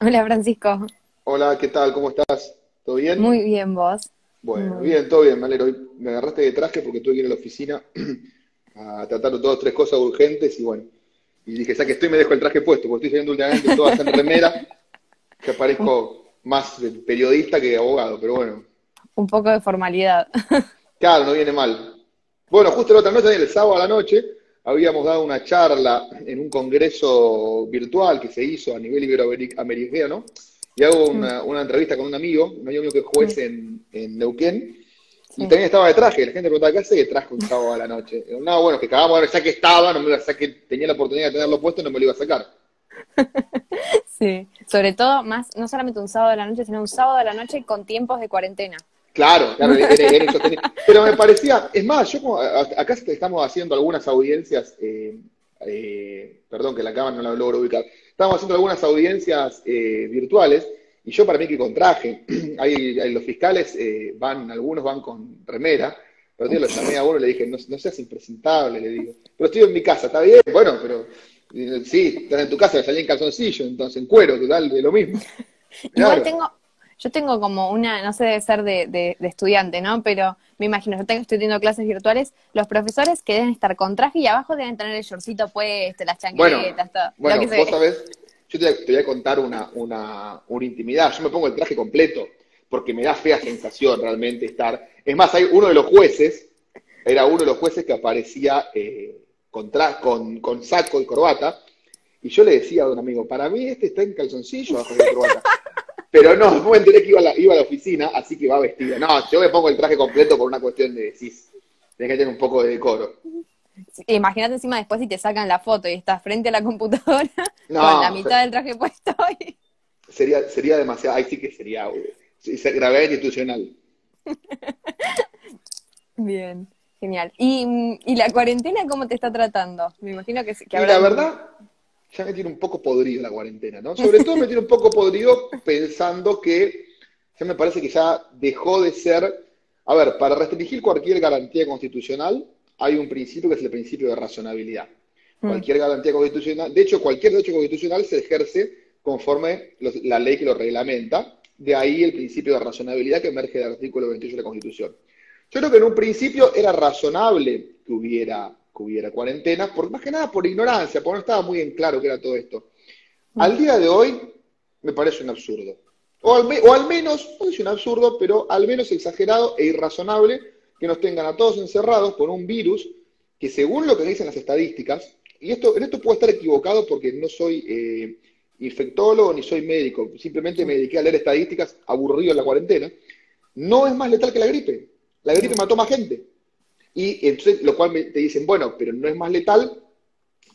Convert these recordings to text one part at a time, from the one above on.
Hola Francisco. Hola, ¿qué tal? ¿Cómo estás? ¿Todo bien? Muy bien, vos. Bueno, Muy bien, todo bien, me alegro. Hoy Me agarraste de traje porque tuve que ir a la oficina a tratar dos o tres cosas urgentes y bueno, y dije, ya que estoy, me dejo el traje puesto, porque estoy saliendo últimamente todas en remera, que parezco más de periodista que de abogado, pero bueno, Un poco de formalidad. claro, no viene mal. Bueno, justo la otra noche, el sábado a la noche, habíamos dado una charla en un congreso virtual que se hizo a nivel iberoamericano, y hago una, una entrevista con un amigo, un amigo mío que es juez en, en Neuquén, y también estaba de traje. La gente preguntaba, ¿qué hace de traje un sábado a la noche? No, bueno, que cagamos, ya que estaba, no me tenía la oportunidad de tenerlo puesto, no me lo iba a sacar. Sí. Sobre todo, más, no solamente un sábado de la noche, sino un sábado de la noche con tiempos de cuarentena. Claro, claro, era, era insostenible. Pero me parecía, es más, yo como, acá estamos haciendo algunas audiencias, eh, eh, perdón que la cámara no la logro ubicar, estamos haciendo algunas audiencias eh, virtuales y yo para mí que con traje, hay, hay- los fiscales eh, van, algunos van con remera, pero tío, lo llamé a uno y le dije, no, no seas impresentable, le digo, pero estoy en mi casa, está bien, bueno, pero eh, sí, estás en tu casa, salí en calzoncillo, entonces en cuero, total, de lo mismo. Igual Claro, tengo, yo tengo como una, no sé, debe ser de, de, de estudiante, ¿no? Pero me imagino, yo tengo, estoy teniendo clases virtuales, los profesores que deben estar con traje y abajo deben tener el shortcito puesto, las Bueno, chanquetas, todo, lo bueno, que vos sabés, yo te, te voy a contar una, una, una intimidad. Yo me pongo el traje completo porque me da fea sensación realmente estar. Es más, hay uno de los jueces, era uno de los jueces que aparecía eh, con, tra- con, con saco y corbata, y yo le decía a un amigo, para mí este está en calzoncillo abajo de la corbata. Pero no, después me enteré que iba a la, iba a la oficina, así que va vestida. No, yo me pongo el traje completo por una cuestión de decís, tenés que tener un poco de decoro. Imagínate encima después si te sacan la foto y estás frente a la computadora con la No, mitad del traje puesto y Sería, sería demasiado, ahí sí que sería gravedad institucional. Bien, genial. ¿Y, mm, y la cuarentena cómo te está tratando? Me imagino que, que Y la verdad, ya me tiene un poco podrido la cuarentena, ¿no? Sobre todo me tiene un poco podrido pensando que ya me parece que ya dejó de ser, a ver, para restringir cualquier garantía constitucional hay un principio que es el principio de razonabilidad. Mm, Cualquier garantía constitucional, de hecho, cualquier derecho constitucional se ejerce conforme los- la ley que lo reglamenta, de ahí el principio de razonabilidad que emerge del artículo 28 de la Constitución. Yo creo que en un principio era razonable que hubiera, hubiera cuarentena, por, más que nada por ignorancia, porque no estaba muy en claro qué era todo esto. Al día de hoy me parece un absurdo. O al, me- o al menos, no es un absurdo, pero al menos exagerado e irrazonable que nos tengan a todos encerrados por un virus que según lo que dicen las estadísticas, y esto, en esto puedo estar equivocado porque no soy eh, infectólogo ni soy médico, simplemente me dediqué a leer estadísticas aburrido en la cuarentena, no es más letal que la gripe. La gripe mató más gente. Y entonces, lo cual me- te dicen, bueno, pero no es más letal,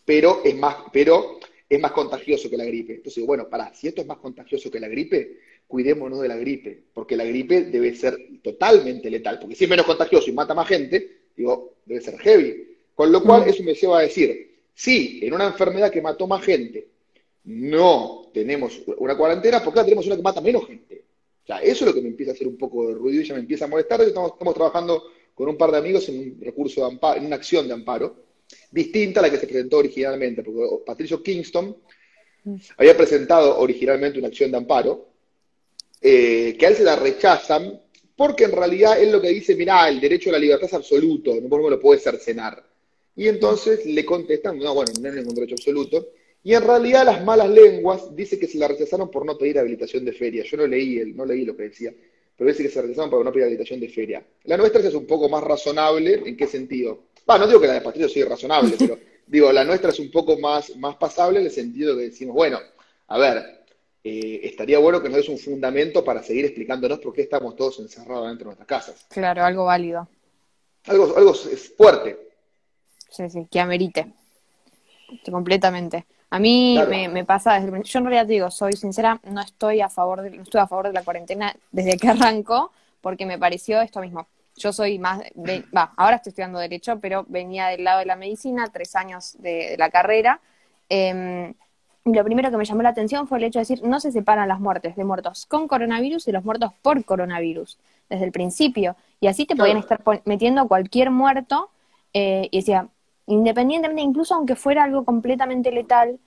pero es más, pero es más contagioso que la gripe. Entonces, digo, bueno, pará, si esto es más contagioso que la gripe, cuidémonos de la gripe, porque la gripe debe ser totalmente letal, porque si es menos contagioso y mata más gente, digo, debe ser heavy. Con lo cual, mm. eso me lleva a decir, si en una enfermedad que mató más gente no tenemos una cuarentena, ¿por qué la tenemos una que mata menos gente? O sea, eso es lo que me empieza a hacer un poco de ruido y ya me empieza a molestar. Estamos, estamos trabajando con un par de amigos en un recurso de amparo, en una acción de amparo, distinta a la que se presentó originalmente, porque Patricio Kingston había presentado originalmente una acción de amparo, eh, que a él se la rechazan, porque en realidad él lo que dice, mirá, el derecho a la libertad es absoluto, no, me lo puedes cercenar. Y entonces le contestan, no, bueno, no es ningún derecho absoluto. Y en realidad las malas lenguas dice que se la rechazaron por no pedir habilitación de feria. Yo no leí, el, no leí lo que decía, pero dice que se por no pedir habilitación de feria. La nuestra es un poco más razonable, ¿en qué sentido? Va, no digo que la de Patricio sea irrazonable, pero digo, la nuestra es un poco más, más pasable en el sentido que decimos, bueno, a ver, eh, estaría bueno que nos des un fundamento para seguir explicándonos por qué estamos todos encerrados dentro de nuestras casas. Claro, algo válido. Algo, algo es fuerte, Sí, sí, que amerite. Completamente. A mí claro. me, me pasa desde el yo en realidad te digo, soy sincera, no estoy a favor de, no estoy a favor de la cuarentena desde que arrancó, porque me pareció esto mismo. Yo soy más, de- va, ahora estoy estudiando Derecho, pero venía del lado de la medicina, tres años de, de la carrera. eh, y lo primero que me llamó la atención fue el hecho de decir, no se separan las muertes de muertos con coronavirus y los muertos por coronavirus, desde el principio. Y así te podían estar metiendo cualquier muerto, eh, y decía, independientemente, incluso aunque fuera algo completamente letal,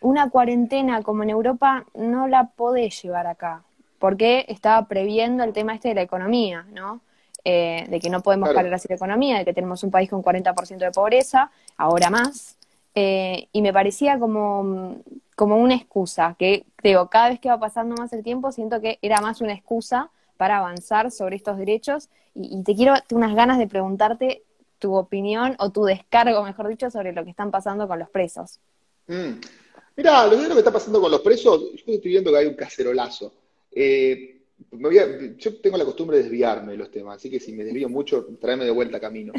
una cuarentena como en Europa no la podés llevar acá, porque estaba previendo el tema este de la economía, ¿no? Eh, de que no podemos Claro. parar así la economía, de que tenemos un país con 40% de pobreza, ahora más, eh, y me parecía como, como una excusa, que digo, cada vez que va pasando más el tiempo, siento que era más una excusa para avanzar sobre estos derechos, y, y te quiero, unas ganas de preguntarte tu opinión o tu descargo, mejor dicho, sobre lo que están pasando con los presos. Mm. Mirá, lo que está pasando con los presos, yo estoy viendo que hay un cacerolazo. Eh, yo tengo la costumbre de desviarme de los temas, así que si me desvío mucho, tráeme de vuelta camino.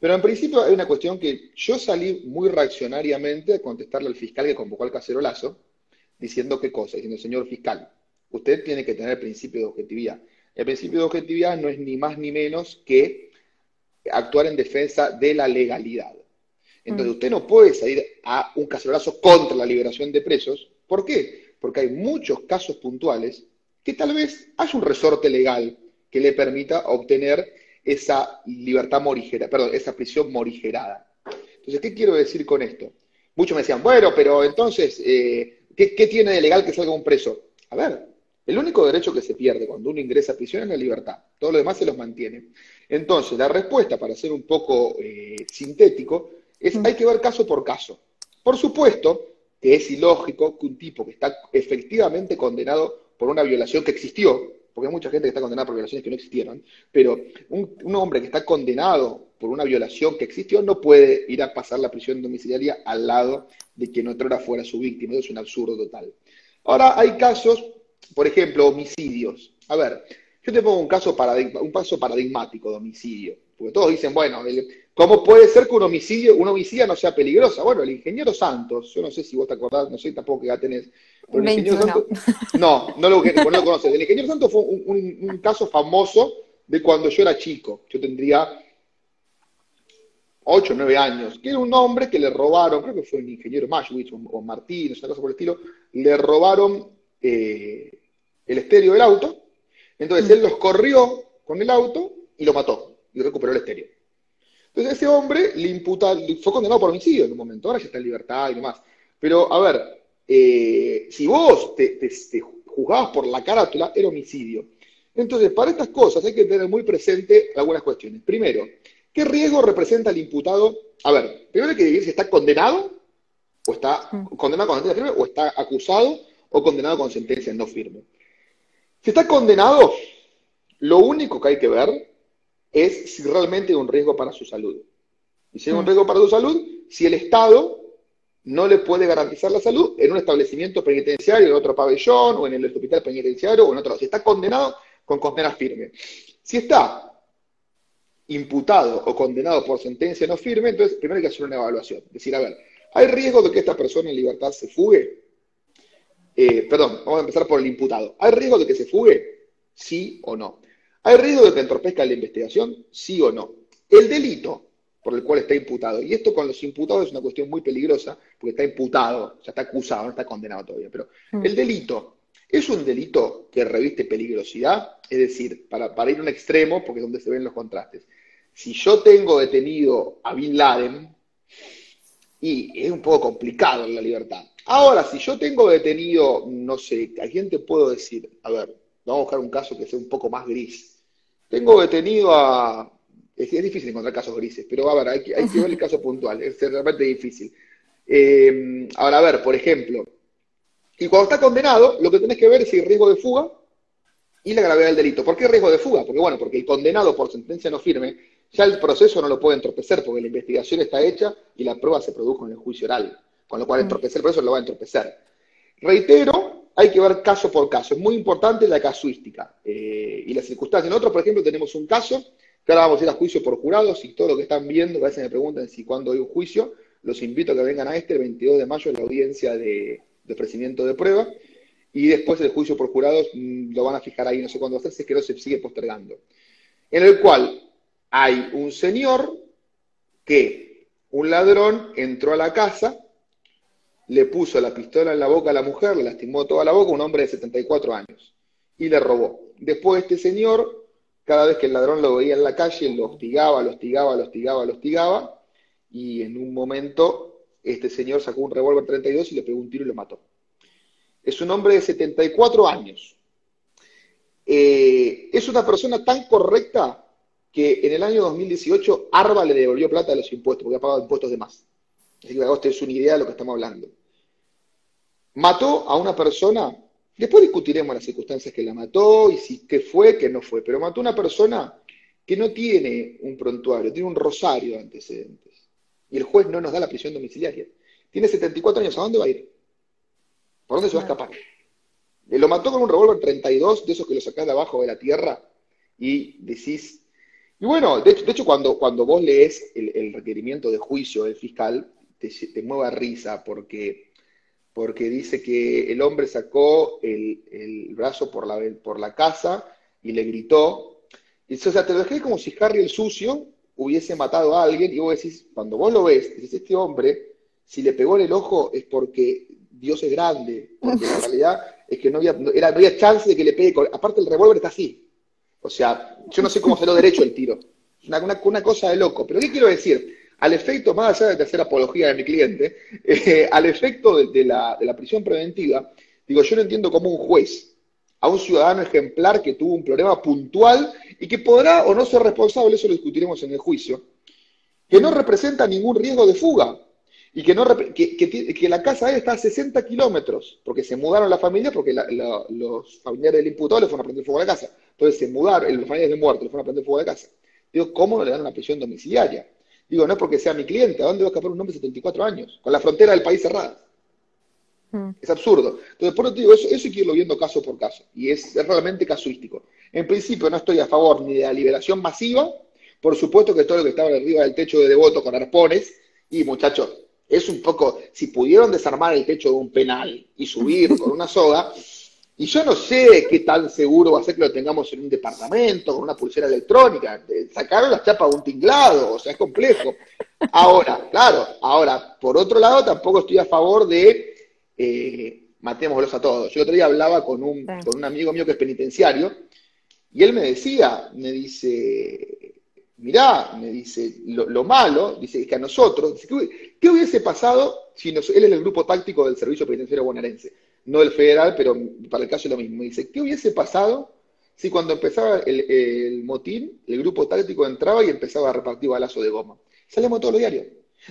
Pero en principio hay una cuestión que yo salí muy reaccionariamente a contestarle al fiscal que convocó al cacerolazo, diciendo qué cosa, diciendo, señor fiscal, usted tiene que tener el principio de objetividad. El principio de objetividad no es ni más ni menos que actuar en defensa de la legalidad. Entonces, Mm. usted no puede salir a un cacerolazo contra la liberación de presos. ¿Por qué? Porque hay muchos casos puntuales que tal vez haya un resorte legal que le permita obtener esa libertad morigera, perdón, esa prisión morigerada. Entonces, ¿qué quiero decir con esto? Muchos me decían, bueno, pero entonces, eh, ¿qué, qué tiene de legal que salga un preso? A ver, el único derecho que se pierde cuando uno ingresa a prisión es la libertad. Todo lo demás se los mantiene. Entonces, la respuesta, para ser un poco eh, sintético, es Mm. hay que ver caso por caso. Por supuesto que es ilógico que un tipo que está efectivamente condenado por una violación que existió, porque hay mucha gente que está condenada por violaciones que no existieron, pero un, un hombre que está condenado por una violación que existió no puede ir a pasar la prisión domiciliaria al lado de quien otrora fuera su víctima. Eso es un absurdo total. Ahora, hay casos, por ejemplo, homicidios. A ver, yo te pongo un caso, paradigma- un caso paradigmático de homicidio. Porque todos dicen, bueno, el- ¿cómo puede ser que un homicidio, una homicida no sea peligrosa? Bueno, el ingeniero Santos, yo no sé si vos te acordás, no sé tampoco qué edad tenés, pero el ingeniero 21. Santos, no, no lo, no lo conoces. El ingeniero Santos fue un, un- un caso famoso de cuando yo era chico. Yo tendría 8 o 9 años, que era un hombre que le robaron, creo que fue el ingeniero Mashwitz o, o Martínez, una cosa por el estilo, le robaron eh, el estéreo del auto, entonces Mm. él los corrió con el auto y lo mató, y recuperó el estéreo. Entonces ese hombre le imputa, fue condenado por homicidio en un momento, ahora ya está en libertad y demás. Pero, a ver, eh, si vos te, te- te juzgabas por la carátula, era homicidio. Entonces, para estas cosas hay que tener muy presente algunas cuestiones. Primero, ¿qué riesgo representa el imputado? A ver, primero hay que decidir si está condenado o está condenado con sentencia firme o está acusado o condenado con sentencia no firme. Si está condenado, lo único que hay que ver es si realmente hay un riesgo para su salud. Y si hay un Mm. riesgo para su salud, si el Estado no le puede garantizar la salud en un establecimiento penitenciario, en otro pabellón, o en el hospital penitenciario, o en otro. Si está condenado con condena firme. Si está imputado o condenado por sentencia no firme, entonces primero hay que hacer una evaluación. Decir, a ver, ¿hay riesgo de que esta persona en libertad se fugue? Eh, perdón, vamos a empezar por el imputado. ¿Hay riesgo de que se fugue? Sí o no. ¿Hay riesgo de que entorpezca la investigación? Sí o no. El delito por el cual está imputado, y esto con los imputados es una cuestión muy peligrosa, porque está imputado, ya está acusado, no está condenado todavía, pero Mm. el delito es un delito que reviste peligrosidad, es decir, para, para ir a un extremo, porque es donde se ven los contrastes. Si yo tengo detenido a Bin Laden, y es un poco complicado en la libertad. Ahora, si yo tengo detenido, no sé, ¿a quién te puedo decir? A ver, vamos a buscar un caso que sea un poco más gris. Tengo detenido a... Es, es difícil encontrar casos grises, pero a ver, hay que, hay que ver el caso puntual, es realmente difícil. Eh, ahora, a ver, por ejemplo, y cuando está condenado, lo que tenés que ver es hay riesgo de fuga y la gravedad del delito. ¿Por qué riesgo de fuga? Porque, bueno, porque el condenado por sentencia no firme, ya el proceso no lo puede entorpecer, porque la investigación está hecha y la prueba se produjo en el juicio oral, con lo cual Mm. entorpecer el proceso lo va a entorpecer. Reitero, hay que ver caso por caso. Es muy importante la casuística eh, y las circunstancias. Nosotros, por ejemplo, tenemos un caso que ahora vamos a ir a juicio por jurados y todo lo que están viendo, a veces me preguntan si cuándo hay un juicio, los invito a que vengan a este, el 22 de mayo, la audiencia de, de ofrecimiento de prueba, y después el juicio por jurados mm, lo van a fijar ahí, no sé cuándo va a ser, si es que no se sigue postergando. En el cual hay un señor que, un ladrón, entró a la casa, le puso la pistola en la boca a la mujer, le lastimó toda la boca, un hombre de 74 años, y le robó. Después este señor, cada vez que el ladrón lo veía en la calle, lo hostigaba, lo hostigaba, lo hostigaba, lo hostigaba, y en un momento este señor sacó un revólver 32 y le pegó un tiro y lo mató. Es un hombre de 74 años. Eh, es una persona tan correcta que en el año 2018 Arba le devolvió plata de los impuestos, porque ha pagado impuestos de más. Así que usted es una idea de lo que estamos hablando. Mató a una persona, después discutiremos las circunstancias que la mató y si qué fue, qué no fue, pero mató a una persona que no tiene un prontuario, tiene un rosario de antecedentes. Y el juez no nos da la prisión domiciliaria. Tiene 74 años, ¿a dónde va a ir? ¿Por dónde se va a escapar? Lo mató con un revólver 32, de esos que lo sacás de abajo de la tierra y decís... Y bueno, de hecho, cuando, cuando vos lees el, requerimiento de juicio del fiscal, te, te mueve risa porque, porque dice que el hombre sacó el, brazo por la, por la casa y le gritó. Y, o sea, te lo dejé como si Harry el sucio hubiese matado a alguien y vos decís, cuando vos lo ves, dices, este hombre, si le pegó en el ojo es porque Dios es grande, porque en realidad es que no había, era, había chance de que le pegue, aparte el revólver está así. O sea, yo no sé cómo salió derecho el tiro. Una, una, cosa de loco. Pero ¿qué quiero decir? Al efecto, más allá de hacer apología de mi cliente, eh, al efecto de, la, la prisión preventiva, digo, yo no entiendo cómo un juez a un ciudadano ejemplar que tuvo un problema puntual y que podrá o no ser responsable, eso lo discutiremos en el juicio, que no representa ningún riesgo de fuga y que, no, que, la casa está a 60 kilómetros, porque se mudaron la familia, porque los familiares del imputado le fueron a prender fuego a la casa. Entonces se mudaron, los familiares del muerto le fueron a prender fuego a la casa. Digo, ¿cómo le dan una prisión domiciliaria? Digo, no es porque sea mi cliente, ¿a dónde va a escapar un hombre de 74 años? Con la frontera del país cerrada. Mm. Es absurdo. Entonces, por eso te digo, eso, eso hay que irlo viendo caso por caso. Y es, realmente casuístico. En principio, no estoy a favor ni de la liberación masiva. Por supuesto que todo lo que estaba arriba del techo de devoto con arpones. Y muchachos, es un poco. Si pudieron desarmar el techo de un penal y subir con una soga. Y yo no sé qué tan seguro va a ser que lo tengamos en un departamento, con una pulsera electrónica. Sacaron las chapas de un tinglado, o sea, es complejo. Ahora, claro, ahora, por otro lado, tampoco estoy a favor de eh, matémoslos a todos. Yo otro día hablaba con un, con un amigo mío que es penitenciario, y él me decía, me dice, mirá, me dice, lo, malo, dice, es que a nosotros, ¿qué, hubiese pasado si él es el grupo táctico del Servicio Penitenciario Bonaerense? No el federal, pero para el caso es lo mismo. Dice, ¿qué hubiese pasado si cuando empezaba el, motín, el grupo táctico entraba y empezaba a repartir balazo de goma? Salimos todos los diarios.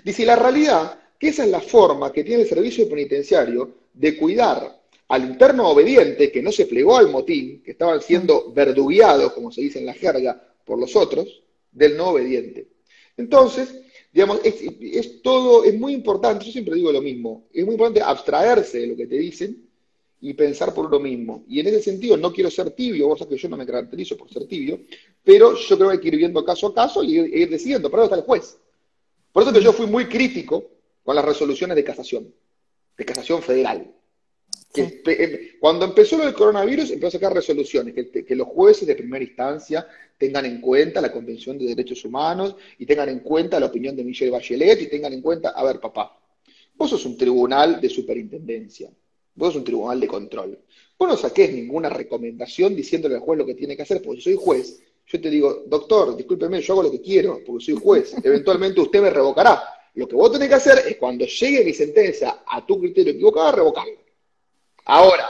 Dice, la realidad que esa es la forma que tiene el servicio penitenciario de cuidar al interno obediente que no se plegó al motín, que estaban siendo verdugueados, como se dice en la jerga, por los otros, del no obediente. Entonces, digamos, es, todo, es muy importante, yo siempre digo lo mismo, es muy importante abstraerse de lo que te dicen y pensar por lo mismo. Y en ese sentido, no quiero ser tibio, vos sabés que yo no me caracterizo por ser tibio, pero yo creo que hay que ir viendo caso a caso y ir, ir decidiendo, pero está el juez. Por eso que yo fui muy crítico con las resoluciones de casación, de casación federal. Em, cuando empezó lo del coronavirus, empezó a sacar resoluciones, que, los jueces de primera instancia tengan en cuenta la Convención de Derechos Humanos y tengan en cuenta la opinión de Michelle Bachelet y tengan en cuenta, a ver, papá, vos sos un tribunal de superintendencia, vos sos un tribunal de control. Vos no saques ninguna recomendación diciéndole al juez lo que tiene que hacer, porque si soy juez, yo te digo, doctor, discúlpeme, yo hago lo que quiero, porque soy juez, eventualmente usted me revocará lo que vos tenés que hacer es cuando llegue mi sentencia a tu criterio equivocado, revocarlo. Ahora,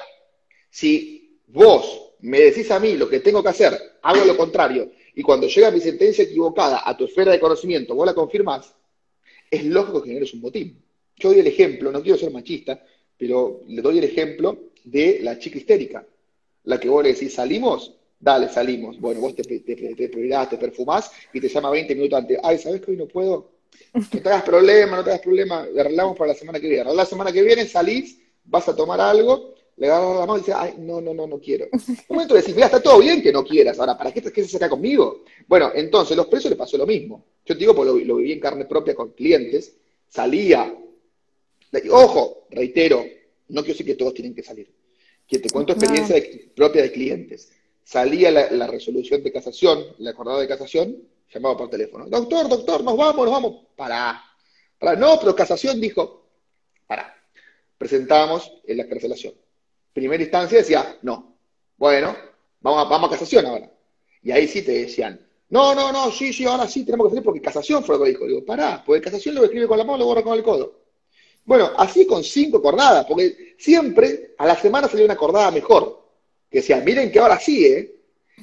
si vos me decís a mí lo que tengo que hacer, hago lo contrario, y cuando llega mi sentencia equivocada a tu esfera de conocimiento, vos la confirmás, es lógico que generes un motín. Yo doy el ejemplo, no quiero ser machista, pero le doy el ejemplo de la chica histérica. La que vos le decís, ¿salimos? Dale, salimos. Bueno, vos te, te, te, te perfumás y te llama 20 minutos antes. Ay, ¿sabes que hoy no puedo? No te hagas problema, no te hagas problema, le arreglamos para la semana que viene. La semana que viene salís, vas a tomar algo, le agarras la mano y dices, ay, no, no, no, no quiero. Un momento decís, mira, está todo bien que no quieras, ahora, ¿para qué, qué se saca conmigo? Bueno, entonces, los presos les pasó lo mismo. Yo te digo, porque lo, viví en carne propia con clientes, salía, ojo, reitero, no quiero decir que todos tienen que salir, que te cuento experiencia propia de clientes. Salía la, la resolución de casación, la acordada de casación, llamaba por teléfono. Doctor, doctor, nos vamos, nos vamos. Para. Para. No, pero casación dijo, para. Presentamos en la cancelación. Primera instancia decía, no. Bueno, vamos a, vamos a casación ahora. Y ahí sí te decían, no, no, no, sí, sí, ahora sí tenemos que hacer porque casación fue lo que dijo. Digo, pará, porque casación lo escribe con la mano, lo borra con el codo. Bueno, así con cinco cordadas, porque siempre a la semana salía una cordada mejor. Que decía, miren que ahora sí, ¿eh?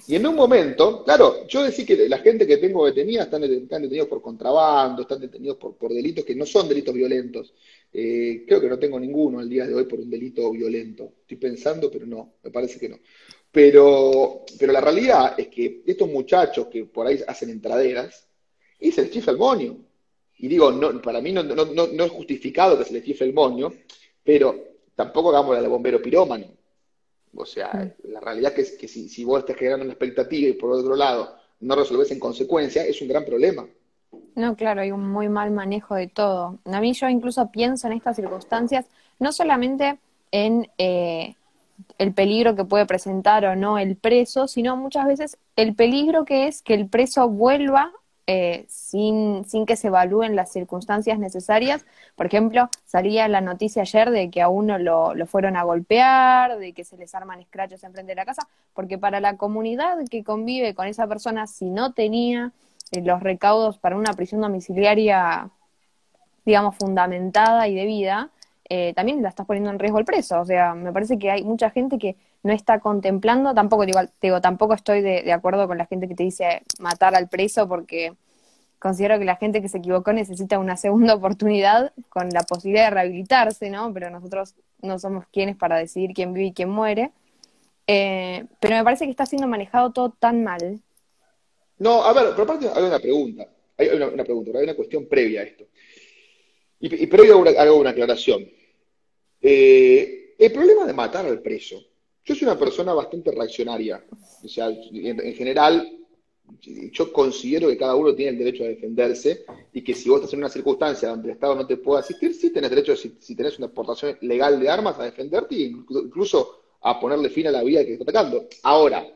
Y en un momento, claro, yo decía que la gente que tengo detenida están, detenidos por contrabando, están detenidos por, por, delitos que no son delitos violentos. Eh, creo que no tengo ninguno al día de hoy por un delito violento. Estoy pensando, pero no, me parece que no. Pero, pero la realidad es que estos muchachos que por ahí hacen entraderas, y se les chifla el. Y digo, no, para mí no, es justificado que se les chifle el moño, pero tampoco hagamos la bombero pirómano. O sea, mm. la realidad es que, si, si, vos estás generando una expectativa y por otro lado no resolves en consecuencia, es un gran problema. No, claro, hay un muy mal manejo de todo. A mí yo incluso pienso en estas circunstancias, no solamente en eh, el peligro que puede presentar o no el preso, sino muchas veces el peligro que es que el preso vuelva eh, sin, sin que se evalúen las circunstancias necesarias. Por ejemplo, salía la noticia ayer de que a uno lo, lo fueron a golpear, de que se les arman escrachos enfrente de la casa, porque para la comunidad que convive con esa persona, si no tenía eh, los recaudos para una prisión domiciliaria, digamos, fundamentada y debida, eh, también la estás poniendo en riesgo el preso. O sea, me parece que hay mucha gente que no está contemplando, tampoco digo, digo tampoco estoy de, acuerdo con la gente que te dice matar al preso porque considero que la gente que se equivocó necesita una segunda oportunidad con la posibilidad de rehabilitarse, ¿no? Pero nosotros no somos quienes para decidir quién vive y quién muere. Eh, pero me parece que está siendo manejado todo tan mal. No, a ver, pero aparte hay una pregunta, hay una, pregunta, hay una cuestión previa a esto. Y, pero yo hago una aclaración. Eh, el problema de matar al preso, yo soy una persona bastante reaccionaria. O sea, en, general, yo considero que cada uno tiene el derecho a defenderse y que si vos estás en una circunstancia donde el Estado no te puede asistir, sí tenés derecho, si, si tenés una exportación legal de armas, a defenderte e incluso a ponerle fin a la vida que está atacando. Ahora,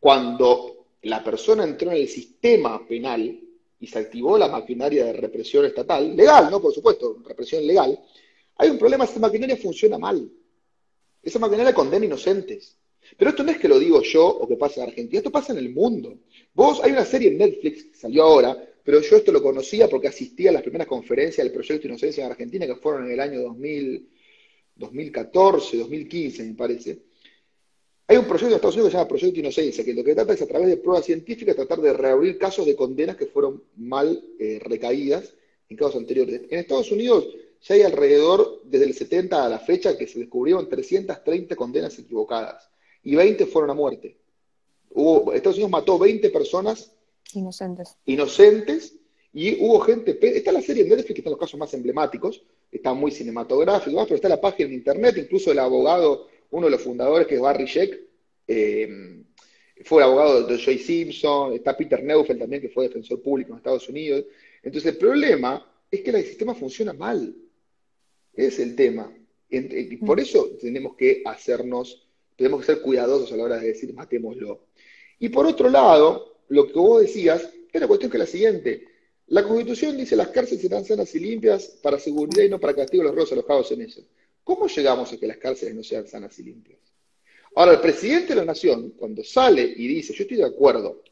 cuando la persona entró en el sistema penal, y se activó la maquinaria de represión estatal, legal, ¿no? Por supuesto, represión legal, hay un problema, esa maquinaria funciona mal. Esa maquinaria condena inocentes. Pero esto no es que lo digo yo o que pasa en Argentina, esto pasa en el mundo. Vos, hay una serie en Netflix que salió ahora, pero yo esto lo conocía porque asistía a las primeras conferencias del Proyecto Inocencia en Argentina, que fueron en el año 2000, 2014, 2015, me parece hay un proyecto en Estados Unidos que se llama Proyecto Inocencia, que lo que trata es a través de pruebas científicas tratar de reabrir casos de condenas que fueron mal eh, recaídas en casos anteriores. En Estados Unidos ya hay alrededor, desde el 70 a la fecha, que se descubrieron 330 condenas equivocadas y 20 fueron a muerte. Hubo, Estados Unidos mató 20 personas inocentes. inocentes y hubo gente, está la serie en Netflix, que están los casos más emblemáticos, está muy cinematográfico, pero está la página en internet, incluso el abogado uno de los fundadores, que es Barry Sheck, eh, fue abogado de Joy Simpson, está Peter Neufeld también, que fue defensor público en Estados Unidos. Entonces, el problema es que el sistema funciona mal. Ese es el tema. Y por eso tenemos que hacernos, tenemos que ser cuidadosos a la hora de decir matémoslo. Y por otro lado, lo que vos decías es la cuestión que es la siguiente. La Constitución dice las cárceles serán sanas y limpias para seguridad y no para castigo de los robos alojados en ellas. ¿Cómo llegamos a que las cárceles no sean sanas y limpias? Ahora, el presidente de la Nación, cuando sale y dice, yo estoy de acuerdo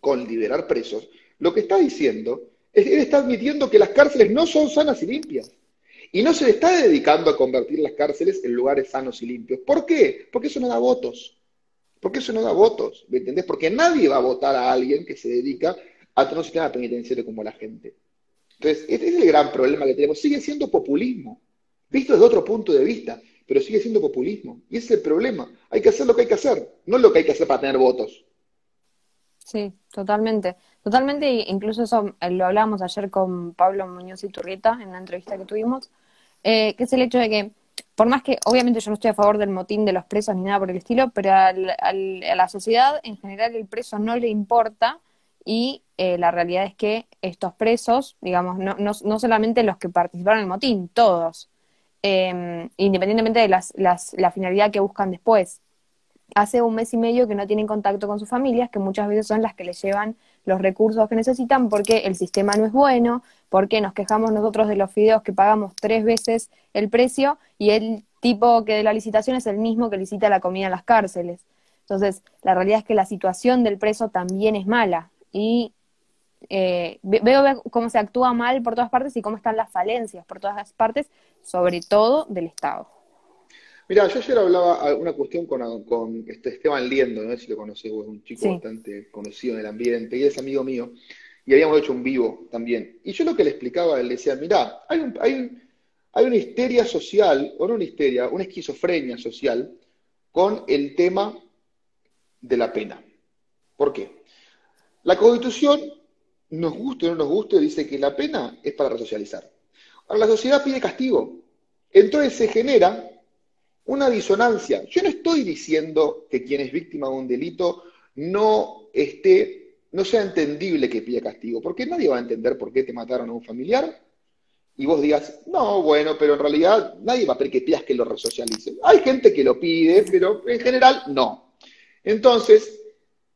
con liberar presos, lo que está diciendo es que él está admitiendo que las cárceles no son sanas y limpias. Y no se le está dedicando a convertir las cárceles en lugares sanos y limpios. ¿Por qué? Porque eso no da votos. Porque eso no da votos, ¿me entendés? Porque nadie va a votar a alguien que se dedica a tener un sistema penitenciario como la gente. Entonces, este es el gran problema que tenemos. Sigue siendo populismo visto desde otro punto de vista, pero sigue siendo populismo. Y ese es el problema. Hay que hacer lo que hay que hacer, no lo que hay que hacer para tener votos. Sí, totalmente. Totalmente, incluso eso eh, lo hablábamos ayer con Pablo Muñoz y Turrieta en la entrevista que tuvimos, eh, que es el hecho de que, por más que obviamente yo no estoy a favor del motín de los presos ni nada por el estilo, pero a la sociedad en general el preso no le importa y eh, la realidad es que estos presos, digamos, no, no, no solamente los que participaron en el motín, todos, Em, independientemente de las, la finalidad que buscan después. Hace un mes y medio que no tienen contacto con sus familias, que muchas veces son las que les llevan los recursos que necesitan porque el sistema no es bueno, porque nos quejamos nosotros de los fideos que pagamos tres veces el precio y el tipo que de la licitación es el mismo que licita la comida en las cárceles. Entonces, la realidad es que la situación del preso también es mala y eh, veo cómo se actúa mal por todas partes y cómo están las falencias por todas partes, sobre todo del Estado. Mira, yo ayer hablaba una cuestión con, con este Esteban Liendo, no sé si lo conoces, es un chico bastante conocido en el ambiente, y es amigo mío, y habíamos hecho un vivo también. Y yo lo que le explicaba, él decía, mira, hay, hay, hay una histeria social, o no una histeria, una esquizofrenia social con el tema de la pena. ¿Por qué? La Constitución, nos guste o no nos guste, dice que la pena es para resocializar. Ahora, la sociedad pide castigo. Entonces se genera una disonancia. Yo no estoy diciendo que quien es víctima de un delito no esté, no sea entendible que pida castigo, porque nadie va a entender por qué te mataron a un familiar y vos digas, no, bueno, pero en realidad nadie va a pedir que pidas que lo resocialicen. Hay gente que lo pide, pero en general no. Entonces,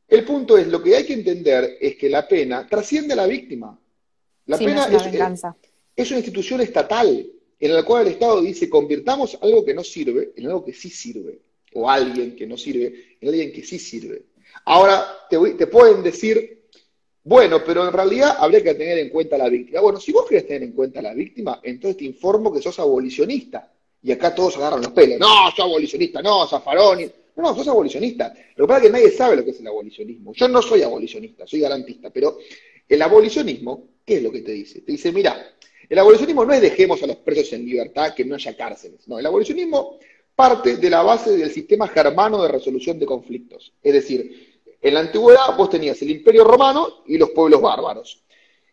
el punto es, lo que hay que entender es que la pena trasciende a la víctima. La pena es, una institución estatal en la cual el Estado dice, convirtamos algo que no sirve en algo que sí sirve, o alguien que no sirve en alguien que sí sirve. Ahora, te, pueden decir, bueno, pero en realidad habría que tener en cuenta a la víctima. Bueno, si vos querés tener en cuenta a la víctima, entonces te informo que sos abolicionista. Y acá todos agarran los pelos. No, soy abolicionista, no, Zafaroni. No, no, sos abolicionista. Lo que pasa es que nadie sabe lo que es el abolicionismo. Yo no soy abolicionista, soy garantista, pero el abolicionismo, ¿qué es lo que te dice? Te dice, mira, el abolicionismo no es dejemos a los presos en libertad, que no haya cárceles. No, el abolicionismo parte de la base del sistema germano de resolución de conflictos. Es decir, en la antigüedad vos tenías el imperio romano y los pueblos bárbaros.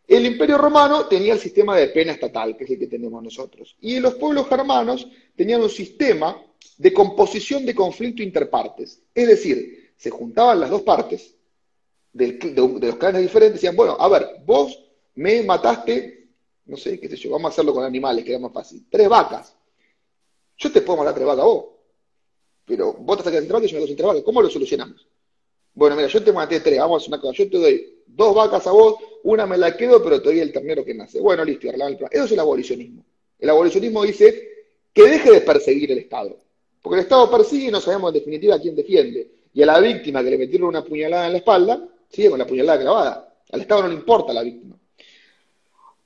El imperio romano tenía el sistema de pena estatal, que es el que tenemos nosotros. Y los pueblos germanos tenían un sistema de composición de conflicto interpartes. Es decir, se juntaban las dos partes de, los clanes diferentes y decían, bueno, a ver, vos me mataste, no sé, qué sé yo, vamos a hacerlo con animales, que era más fácil, tres vacas. Yo te puedo matar tres vacas a vos, pero vos te sacas entre vacas y yo me doy entre vacas. ¿Cómo lo solucionamos? Bueno, mira, yo te maté tres, vamos a hacer una cosa, yo te doy dos vacas a vos, una me la quedo, pero te doy el ternero que nace. Bueno, listo, el Eso es el abolicionismo. El abolicionismo dice que deje de perseguir el Estado. Porque el Estado persigue y no sabemos en definitiva a quién defiende. Y a la víctima que le metieron una puñalada en la espalda, sigue con la puñalada clavada. Al Estado no le importa la víctima.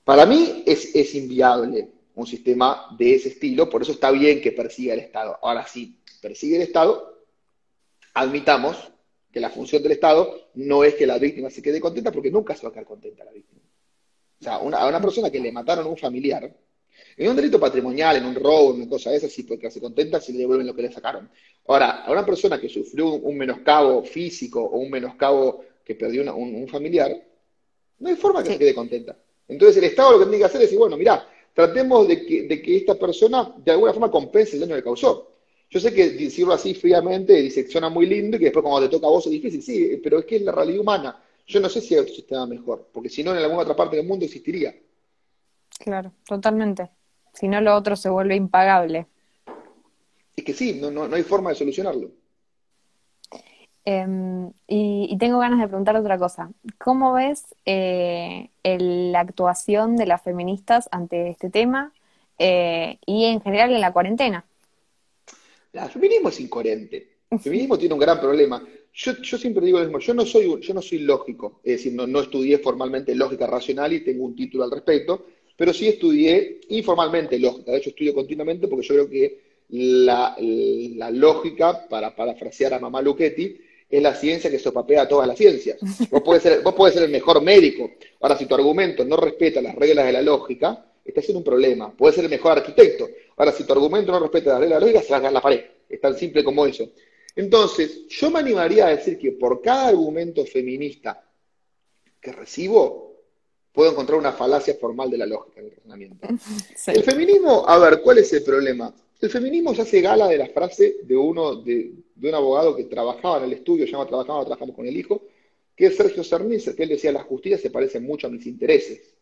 Para mí es, inviable un sistema de ese estilo, por eso está bien que persiga el Estado. Ahora, si persigue el Estado, admitamos que la función del Estado no es que la víctima se quede contenta, porque nunca se va a quedar contenta la víctima. O sea, a una persona que le mataron a un familiar, en un delito patrimonial, en un robo, en una cosa de esas, sí puede quedarse contenta si le devuelven lo que le sacaron. Ahora, a una persona que sufrió un, menoscabo físico o un menoscabo que perdió un, familiar, no hay forma que se quede contenta. Entonces el Estado lo que tiene que hacer es decir, bueno, mira, tratemos de que, esta persona de alguna forma compense el daño que causó. Yo sé que decirlo así fríamente disecciona muy lindo y que después cuando te toca a vos es difícil, sí, pero es que es la realidad humana. Yo no sé si hay otro sistema mejor, porque si no en alguna otra parte del mundo existiría. Claro, totalmente. Si no, lo otro se vuelve impagable. Es que sí, no, no, hay forma de solucionarlo. Em, y, tengo ganas de preguntar otra cosa. ¿Cómo ves eh, la actuación de las feministas ante este tema eh, y en general en la cuarentena? El feminismo es incoherente. El feminismo tiene un gran problema. Yo, siempre digo lo mismo, yo no soy, yo no soy lógico, es decir, no, no estudié formalmente lógica racional y tengo un título al respecto, pero sí estudié informalmente lógica. De hecho, estudio continuamente porque yo creo que la, lógica, para parafrasear a mamá Luchetti, es la ciencia que sopapea todas las ciencias. Vos podés, ser, vos ser el mejor médico. Ahora, si tu argumento no respeta las reglas de la lógica, estás en un problema. Puedes ser el mejor arquitecto. Ahora, si tu argumento no respeta las reglas de la lógica, se va a la pared. Es tan simple como eso. Entonces, yo me animaría a decir que por cada argumento feminista que recibo, puedo encontrar una falacia formal de la lógica del razonamiento. El feminismo, a ver, ¿cuál es el problema? El feminismo ya se gala de la frase de uno, de, un abogado que trabajaba en el estudio, llama Trabajamos, trabajamos con el hijo, que es Sergio Cerniz, que él decía, la justicia se parece mucho a mis intereses.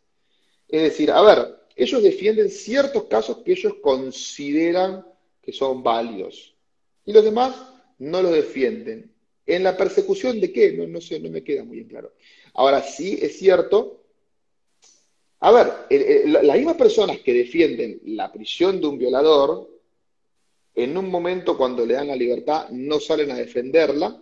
Es decir, a ver, ellos defienden ciertos casos que ellos consideran que son válidos. Y los demás no los defienden. ¿En la persecución de qué? No, no sé, no me queda muy bien claro. Ahora, sí es cierto a ver, las mismas personas que defienden la prisión de un violador, en un momento cuando le dan la libertad no salen a defenderla,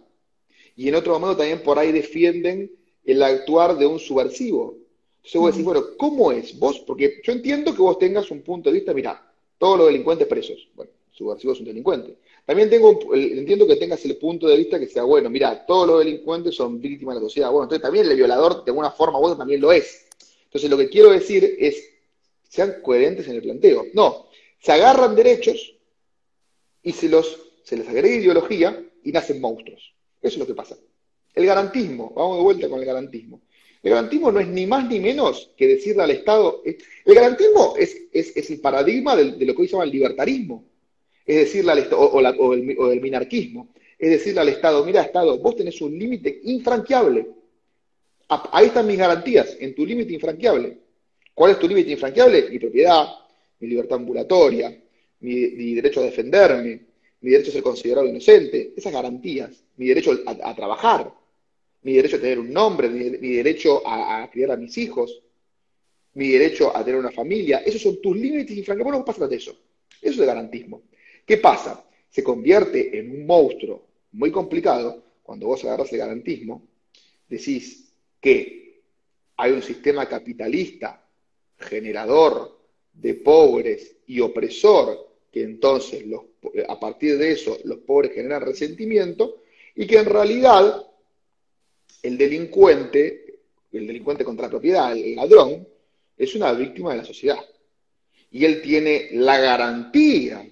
y en otro momento también por ahí defienden el actuar de un subversivo. Entonces vos decís, bueno, ¿cómo es? Vos, porque yo entiendo que vos tengas un punto de vista, mira, todos los delincuentes presos. Bueno, subversivo es un delincuente. También tengo, entiendo que tengas el punto de vista que sea, bueno, mira, todos los delincuentes son víctimas de la sociedad. Bueno, entonces también el violador, de alguna forma u otra, también lo es. Entonces lo que quiero decir es, sean coherentes en el planteo. No, se agarran derechos y se, los, se les agrega ideología y nacen monstruos. Eso es lo que pasa. El garantismo, vamos de vuelta con el garantismo. El garantismo no es ni más ni menos que decirle al Estado. El garantismo es, el paradigma de, lo que hoy se llama el libertarismo. Es decirle al Estado, o, el, minarquismo. Es decirle al Estado, mira, Estado, vos tenés un límite infranqueable. Ahí están mis garantías, en tu límite infranqueable. ¿Cuál es tu límite infranqueable? Mi propiedad, mi libertad ambulatoria, mi, derecho a defenderme, mi derecho a ser considerado inocente, esas garantías, mi derecho a trabajar, mi derecho a tener un nombre, mi, derecho a, criar a mis hijos, mi derecho a tener una familia. Esos son tus límites y Vos no pasas de eso. Eso es el garantismo. ¿Qué pasa? Se convierte en un monstruo muy complicado cuando vos agarras el garantismo, decís que hay un sistema capitalista generador de pobres y opresor, que entonces a partir de eso los pobres generan resentimiento, y que en realidad el delincuente, el delincuente contra la propiedad, el ladrón, es una víctima de la sociedad. Y él tiene la garantía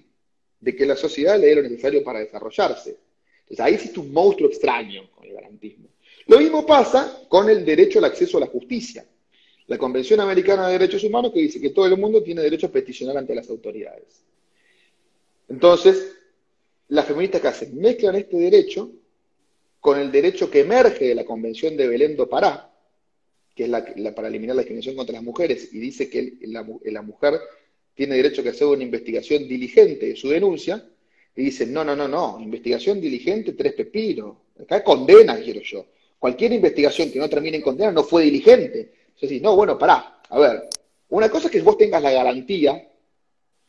de que la sociedad le dé lo necesario para desarrollarse. Entonces ahí existe un monstruo extraño con el garantismo. Lo mismo pasa con el derecho al acceso a la justicia. La Convención Americana de Derechos Humanos que dice que todo el mundo tiene derecho a peticionar ante las autoridades. Entonces, las feministas que hacen mezclan este derecho con el derecho que emerge de la Convención de Belén do Pará, que es la, para eliminar la discriminación contra las mujeres, y dice que la, mujer tiene derecho a hacer una investigación diligente de su denuncia, y dice, no, no, no, no, investigación diligente, tres pepinos, acá condena, quiero yo. Cualquier investigación que no termine en condena no fue diligente. Entonces, no, bueno, pará, a ver, una cosa es que vos tengas la garantía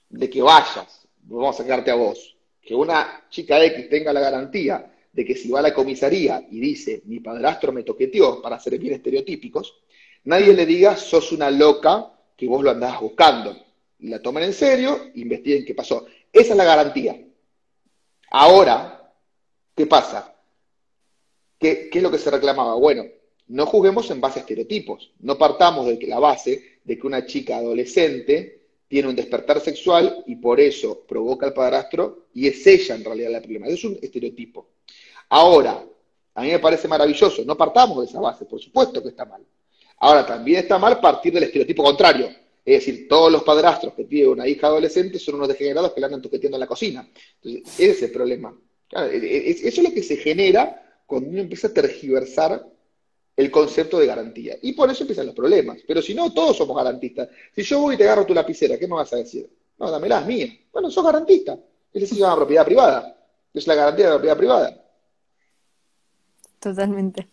de que vayas, vamos a sacarte a vos, que una chica X tenga la garantía de que si va a la comisaría y dice, mi padrastro me toqueteó, para ser bien estereotípicos, nadie le diga, sos una loca que vos lo andás buscando. La tomen en serio, investiguen qué pasó. Esa es la garantía. Ahora, ¿qué pasa? ¿Qué, ¿Qué, es lo que se reclamaba? Bueno, no juzguemos en base a estereotipos. No partamos de la base de que una chica adolescente tiene un despertar sexual y por eso provoca al padrastro y es ella en realidad la problema. Es un estereotipo. Ahora, a mí me parece maravilloso, no partamos de esa base, por supuesto que está mal. Ahora, también está mal partir del estereotipo contrario. Es decir, todos los padrastros que tienen una hija adolescente son unos degenerados que la andan toqueteando en la cocina. Entonces, ese es el problema. E, e, eso es lo que se genera cuando uno empieza a tergiversar el concepto de garantía. Y por eso empiezan los problemas. Pero si no, todos somos garantistas. Si yo voy y te agarro tu lapicera, ¿qué me vas a decir? No, dámela, es mía. Bueno, sos garantista. Esa se llama propiedad privada. Es la garantía de la propiedad privada. Totalmente.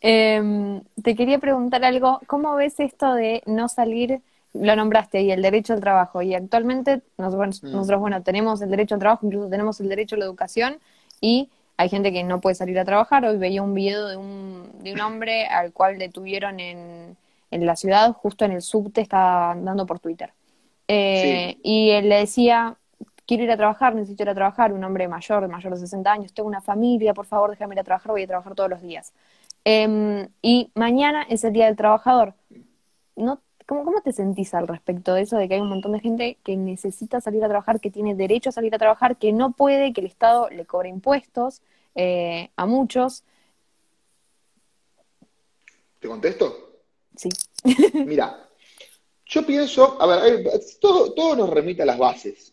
Em, te quería preguntar algo, ¿cómo ves esto de no salir, lo nombraste, y el derecho al trabajo? Y actualmente nosotros, mm. nosotros, bueno, tenemos el derecho al trabajo, incluso tenemos el derecho a la educación, y hay gente que no puede salir a trabajar. Hoy veía un video de un, de un hombre al cual detuvieron en, en la ciudad, justo en el subte, estaba andando por Twitter. Eh, y él le decía, quiero ir a trabajar, necesito ir a trabajar, un hombre mayor, mayor de 60 años, tengo una familia, por favor déjame ir a trabajar, voy a trabajar todos los días. Em, y mañana es el Día del Trabajador. ¿No, cómo, ¿Cómo te sentís al respecto de eso, de que hay un montón de gente que necesita salir a trabajar, que tiene derecho a salir a trabajar, que no puede, que el Estado le cobre impuestos eh, a muchos? ¿Te contesto? Sí. Mira, yo pienso, a ver, todo, todo nos remite a las bases.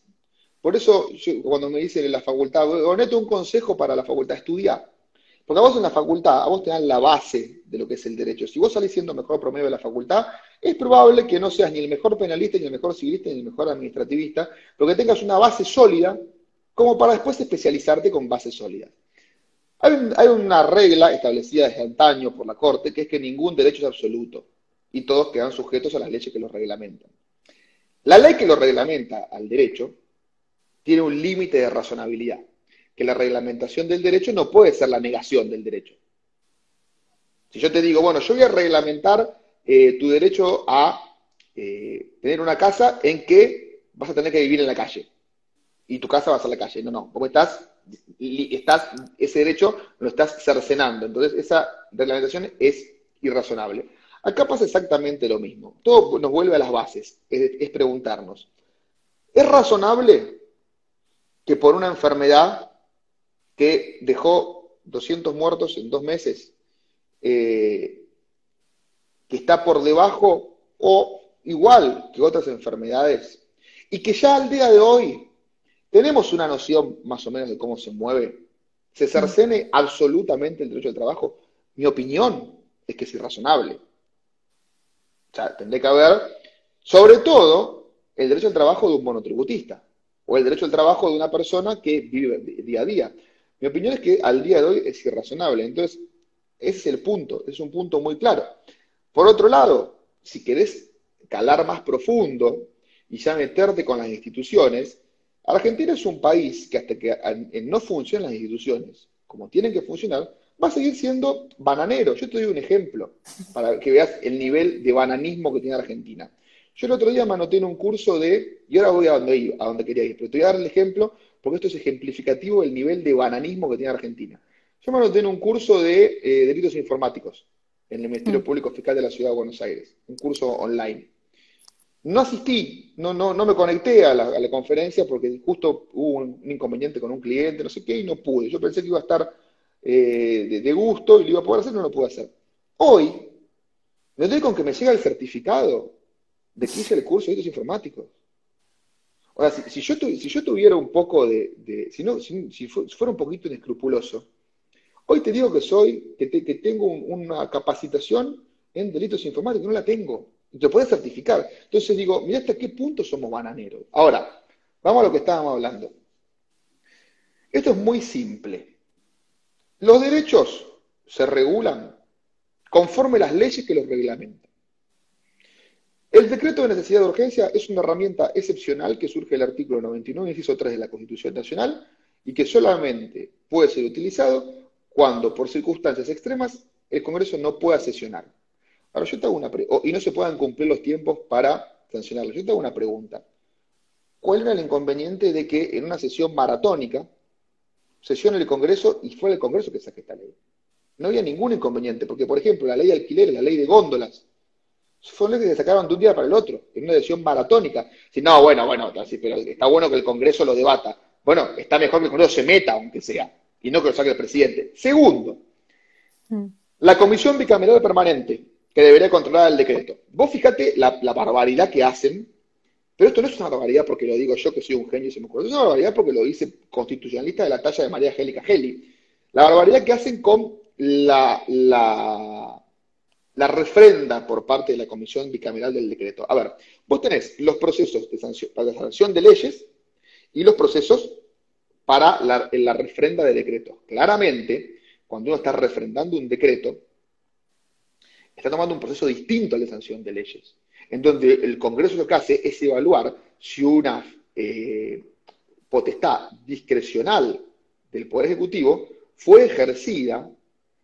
Por eso, cuando me dicen en la facultad, neto un consejo para la facultad, estudiar. Porque a vos en la facultad, a vos te dan la base de lo que es el derecho. Si vos salís siendo mejor promedio de la facultad, es probable que no seas ni el mejor penalista, ni el mejor civilista, ni el mejor administrativista, pero que tengas una base sólida como para después especializarte con bases sólidas. Hay, hay una regla establecida desde antaño por la Corte, que es que ningún derecho es absoluto y todos quedan sujetos a las leyes que los reglamentan. La ley que lo reglamenta al derecho tiene un límite de razonabilidad, que la reglamentación del derecho no puede ser la negación del derecho. Si yo te digo, bueno, yo voy a reglamentar eh, tu derecho a eh, tener una casa en que vas a tener que vivir en la calle. Y tu casa va a ser la calle. No, no, porque estás, estás, ese derecho lo estás cercenando. Entonces, esa reglamentación es irrazonable. Acá pasa exactamente lo mismo. Todo nos vuelve a las bases. Es, preguntarnos, ¿es razonable que por una enfermedad que dejó 200 muertos en dos meses, eh, que está por debajo o igual que otras enfermedades, y que ya al día de hoy tenemos una noción más o menos de cómo se mueve, se cercene absolutamente el derecho al trabajo, mi opinión es que es irrazonable. O sea, tendría que haber, sobre todo, el derecho al trabajo de un monotributista o el derecho al trabajo de una persona que vive día a día. Mi opinión es que al día de hoy es irrazonable. Entonces, ese es el punto, es un punto muy claro. Por otro lado, si querés calar más profundo y ya meterte con las instituciones, Argentina es un país que hasta que no funcionen las instituciones como tienen que funcionar, va a seguir siendo bananero. Yo te doy un ejemplo para que veas el nivel de bananismo que tiene Argentina. Yo el otro día me anoté en un curso de, y ahora voy a donde, a donde quería ir, pero te voy a dar el ejemplo porque esto es ejemplificativo del nivel de bananismo que tiene Argentina. Yo me anoté en un curso de eh, delitos informáticos en el Ministerio mm. Público Fiscal de la Ciudad de Buenos Aires, un curso online. No asistí, no, no, no me conecté a la, conferencia porque justo hubo un, inconveniente con un cliente, no sé qué, y no pude. Yo pensé que iba a estar eh, de, gusto y lo iba a poder hacer, no lo pude hacer. Hoy, me doy con que me llega el certificado de que hice el curso de delitos informáticos. Ahora, si, yo, si yo tuviera un poco de, si, no, si, fuera un poquito inescrupuloso, hoy te digo que soy, que, tengo una capacitación en delitos informáticos, no la tengo. Te puedes certificar. Entonces digo, mira hasta qué punto somos bananeros. Ahora, vamos a lo que estábamos hablando. Esto es muy simple. Los derechos se regulan conforme las leyes que los reglamentan. El decreto de necesidad de urgencia es una herramienta excepcional que surge del artículo 99, inciso 3 de la Constitución Nacional y que solamente puede ser utilizado cuando, por circunstancias extremas, el Congreso no pueda sesionar. Ahora, yo te hago una y no se puedan cumplir los tiempos para sancionarlo. Yo te hago una pregunta. ¿Cuál era el inconveniente de que en una sesión maratónica sesione el Congreso y fue el Congreso que saque esta ley? No había ningún inconveniente, porque, por ejemplo, la ley de alquileres, la ley de góndolas, son leyes que se sacaron de un día para el otro, en una decisión maratónica. Si no, bueno, bueno, pero está bueno que el Congreso lo debata. Bueno, está mejor que el Congreso se meta, aunque sea, y no que lo saque el presidente. Segundo, mm. la Comisión Bicameral Permanente, que debería controlar el decreto. Vos fíjate la, barbaridad que hacen, pero esto no es una barbaridad porque lo digo yo, que soy un genio y se me ocurre, es una barbaridad porque lo dice constitucionalista de la talla de María Angélica Geli. La barbaridad que hacen con la la refrenda por parte de la Comisión Bicameral del Decreto. A ver, vos tenés los procesos de sanción, para la sanción de leyes y los procesos para la, refrenda de decreto. Claramente, cuando uno está refrendando un decreto, está tomando un proceso distinto al de sanción de leyes, en donde el Congreso lo que hace es evaluar si una eh, potestad discrecional del Poder Ejecutivo fue ejercida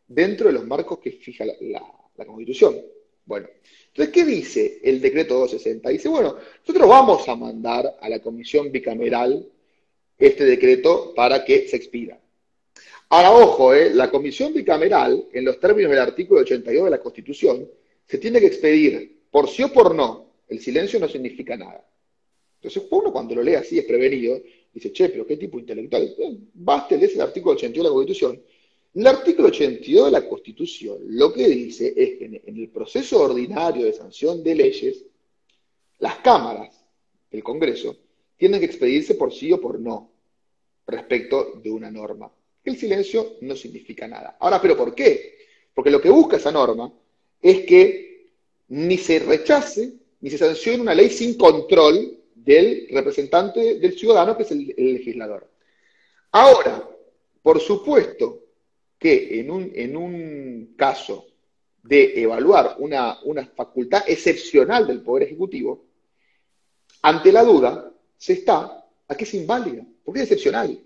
dentro de los marcos que fija la, la Constitución. Bueno, entonces, ¿qué dice el decreto 260? Dice, bueno, nosotros vamos a mandar a la comisión bicameral este decreto para que se expida. Ahora, ojo, ¿eh? la comisión bicameral, en los términos del artículo 82 de la Constitución, se tiene que expedir por sí o por no. El silencio no significa nada. Entonces, uno cuando lo lee así es prevenido, dice, che, pero qué tipo intelectual. Basta leer el artículo 82 de la Constitución el artículo 82 de la Constitución lo que dice es que en el proceso ordinario de sanción de leyes, las cámaras del Congreso tienen que expedirse por sí o por no respecto de una norma. El silencio no significa nada. Ahora, ¿pero por qué? Porque lo que busca esa norma es que ni se rechace ni se sancione una ley sin control del representante del ciudadano, que es el, legislador. Ahora, por supuesto que en un, en un caso de evaluar una, una facultad excepcional del Poder Ejecutivo, ante la duda se está a que es inválida, porque es excepcional.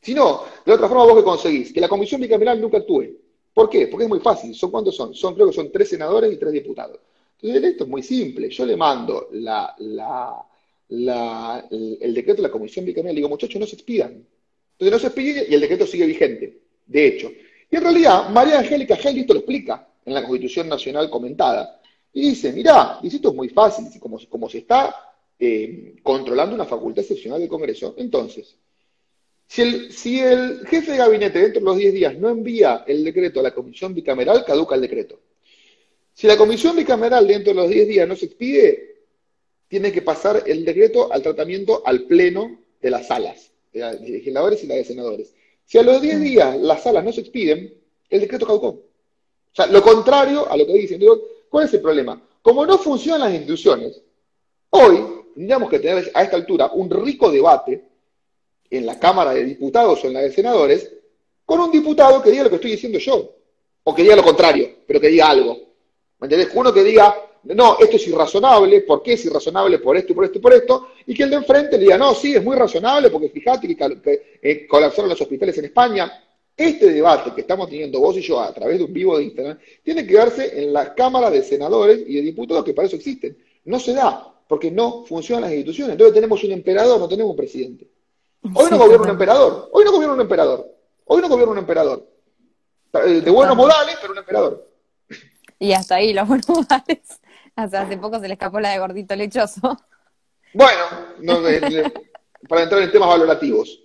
Si no, de otra forma vos que conseguís que la comisión bicameral nunca actúe. ¿Por qué? Porque es muy fácil. ¿Son cuántos son? Son, creo que son tres senadores y tres diputados. Entonces, esto es muy simple. Yo le mando el, decreto de la Comisión Bicameral y digo, muchachos, no se expidan. Entonces no se expide y el decreto sigue vigente, de hecho. Y en realidad, María Angélica Gel esto lo explica en la Constitución Nacional comentada. Y dice, mirá, dice, esto es muy fácil, como, como se está eh, controlando una facultad excepcional del Congreso, entonces, si el, si el jefe de gabinete dentro de los 10 días no envía el decreto a la comisión bicameral, caduca el decreto. Si la comisión bicameral dentro de los 10 días no se expide, tiene que pasar el decreto al tratamiento al pleno de las salas, de los legisladores y la de senadores. Si a los 10 días las salas no se expiden, el decreto caducó. O sea, lo contrario a lo que dicen. ¿Cuál es el problema? Como no funcionan las instituciones, hoy tendríamos que tener a esta altura un rico debate en la Cámara de Diputados o en la de Senadores con un diputado que diga lo que estoy diciendo yo, o que diga lo contrario, pero que diga algo. ¿Me entendés? Uno que diga, no, esto es irrazonable, ¿por qué es irrazonable? Por esto y por esto y por esto, y que el de enfrente le diga, no, sí, es muy razonable, porque fíjate que, eh, colapsaron los hospitales en España. Este debate que estamos teniendo vos y yo a través de un vivo de Instagram tiene que darse en la Cámara de Senadores y de Diputados que para eso existen. No se da, porque no funcionan las instituciones. Entonces tenemos un emperador, no tenemos un presidente. Hoy no gobierna un emperador, hoy no gobierna un emperador, hoy no gobierna un emperador. Eh, de buenos modales, pero un emperador. Y hasta ahí los buenos modales. Hasta hace poco se le escapó la de gordito lechoso. Bueno, para entrar en temas valorativos.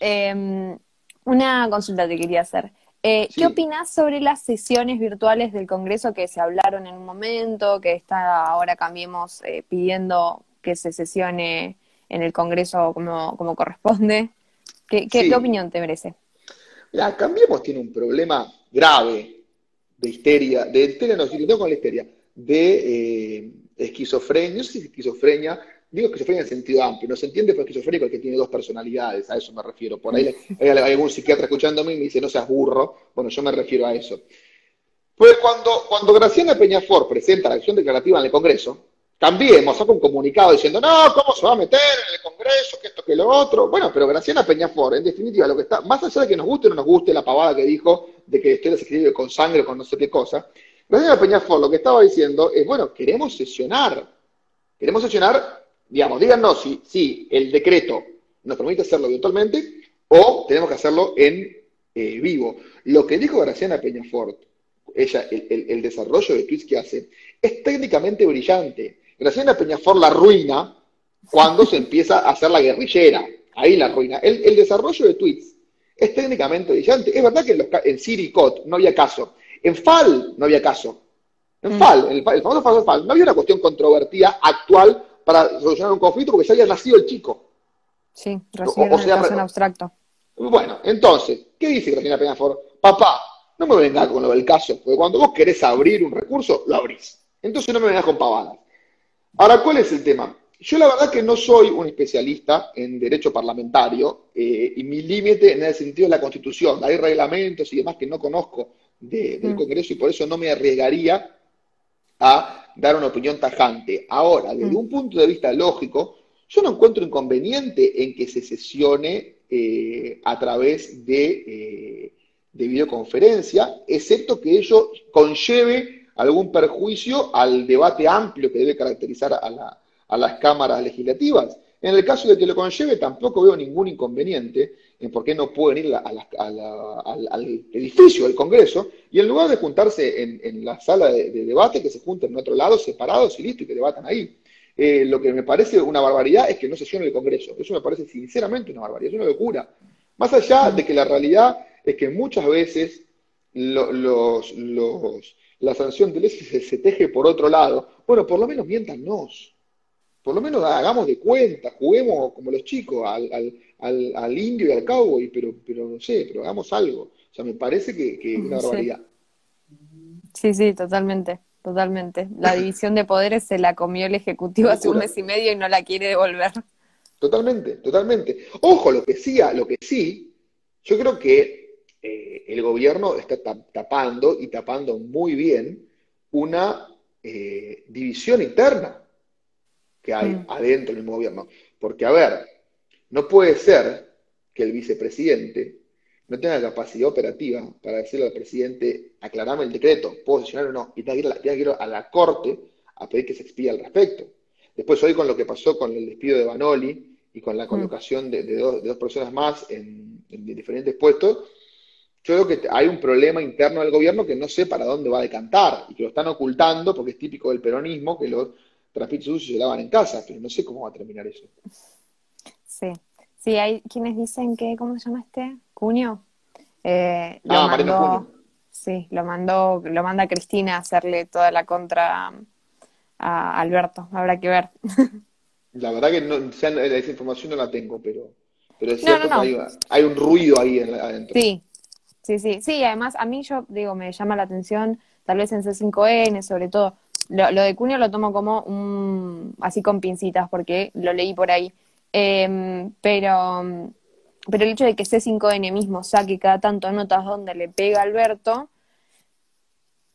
Em, una consulta te quería hacer. Eh, ¿Qué opinas sobre las sesiones virtuales del Congreso que se hablaron en un momento, que está ahora cambiemos eh, pidiendo que se sesione en el Congreso como, como corresponde? ¿Qué, qué, opinión te merece? La Cambiemos tiene un problema grave de histeria, de histeria no, si con la histeria, de eh, esquizofrenia, no sé si es esquizofrenia, digo esquizofrenia en sentido amplio, no se entiende por esquizofrenia que tiene dos personalidades, a eso me refiero. Por ahí hay, algún psiquiatra escuchándome y me dice, no seas burro, bueno, yo me refiero a eso. Pues cuando, cuando Graciana Peñafor presenta la acción declarativa en el Congreso, cambiemos, saca un comunicado diciendo, no, ¿cómo se va a meter en el Congreso, que esto, que lo otro? Bueno, pero Graciana Peñafor, en definitiva, lo que está, más allá de que nos guste o no nos guste la pavada que dijo de que usted se escribe con sangre o con no sé qué cosa, Graciana Peñafor lo que estaba diciendo es, bueno, queremos sesionar, queremos sesionar, digamos, díganos si, si el decreto nos permite hacerlo virtualmente o tenemos que hacerlo en eh, vivo. Lo que dijo Graciana Peñafort, ella, el, el, desarrollo de tweets que hace, es técnicamente brillante. Graciana Peñafort la ruina cuando se empieza a hacer la guerrillera. Ahí la ruina. El, el desarrollo de tweets es técnicamente brillante. Es verdad que en, los, en Siri Code no había caso, en FAL no había caso. En mm. FAL, el, el famoso FAL, no había una cuestión controvertida actual para solucionar un conflicto porque ya había nacido el chico. Sí, recién o, sea, en abstracto. Bueno, entonces, ¿qué dice Cristina Peñafor? Papá, no me vengas con lo del caso, porque cuando vos querés abrir un recurso, lo abrís. Entonces no me vengas con pavadas. Ahora, ¿cuál es el tema? Yo la verdad que no soy un especialista en derecho parlamentario eh, y mi límite en el sentido de la Constitución. Hay reglamentos y demás que no conozco del mm. Congreso y por eso no me arriesgaría a dar una opinión tajante. Ahora, desde mm. un punto de vista lógico, yo no encuentro inconveniente en que se sesione eh, a través de, eh, de, videoconferencia, excepto que ello conlleve algún perjuicio al debate amplio que debe caracterizar a, a las cámaras legislativas. En el caso de que lo conlleve, tampoco veo ningún inconveniente en por qué no pueden ir al edificio del Congreso y en lugar de juntarse en, la sala de, debate, que se junten en otro lado, separados y listo, y que debatan ahí. Eh, lo que me parece una barbaridad es que no sesione el Congreso. Eso me parece sinceramente una barbaridad, es una locura. Más allá de que la realidad es que muchas veces los, la sanción de ley se, se teje por otro lado. Bueno, por lo menos miéntanos por lo menos hagamos de cuenta, juguemos como los chicos al, al, indio y al cowboy, pero, pero no sé, pero hagamos algo. O sea, me parece que, es una barbaridad. Sí, sí, totalmente, totalmente. La división de poderes se la comió el Ejecutivo hace un mes y medio y no la quiere devolver. Totalmente, totalmente. Ojo, lo que sí, lo que sí, yo creo que eh, el gobierno está tapando y tapando muy bien una eh, división interna que hay mm. adentro del mismo gobierno. Porque, a ver, no puede ser que el vicepresidente no tenga capacidad operativa para decirle al presidente, aclarame el decreto, puedo sesionar o no, y tenga que ir a la, Corte a pedir que se expida al respecto. Después hoy con lo que pasó con el despido de Banoli y con la mm. colocación de, dos, personas más en, diferentes puestos, yo creo que hay un problema interno del gobierno que no sé para dónde va a decantar y que lo están ocultando porque es típico del peronismo que los trapitos sucios se lavan en casa, pero no sé cómo va a terminar eso. Sí, sí, hay quienes dicen que, ¿cómo se llama este? Cuño. Eh, ah, mandó, Sí, lo mandó, lo manda Cristina a hacerle toda la contra a Alberto, habrá que ver. La verdad que no, esa información no la tengo, pero, pero es cierto que hay, un ruido ahí adentro. Sí, sí, sí, sí, además a mí yo digo, me llama la atención, tal vez en C5N sobre todo, lo, de Cunio lo tomo como un, así con pincitas porque lo leí por ahí, em, pero, pero el hecho de que C5N mismo saque cada tanto notas donde le pega Alberto,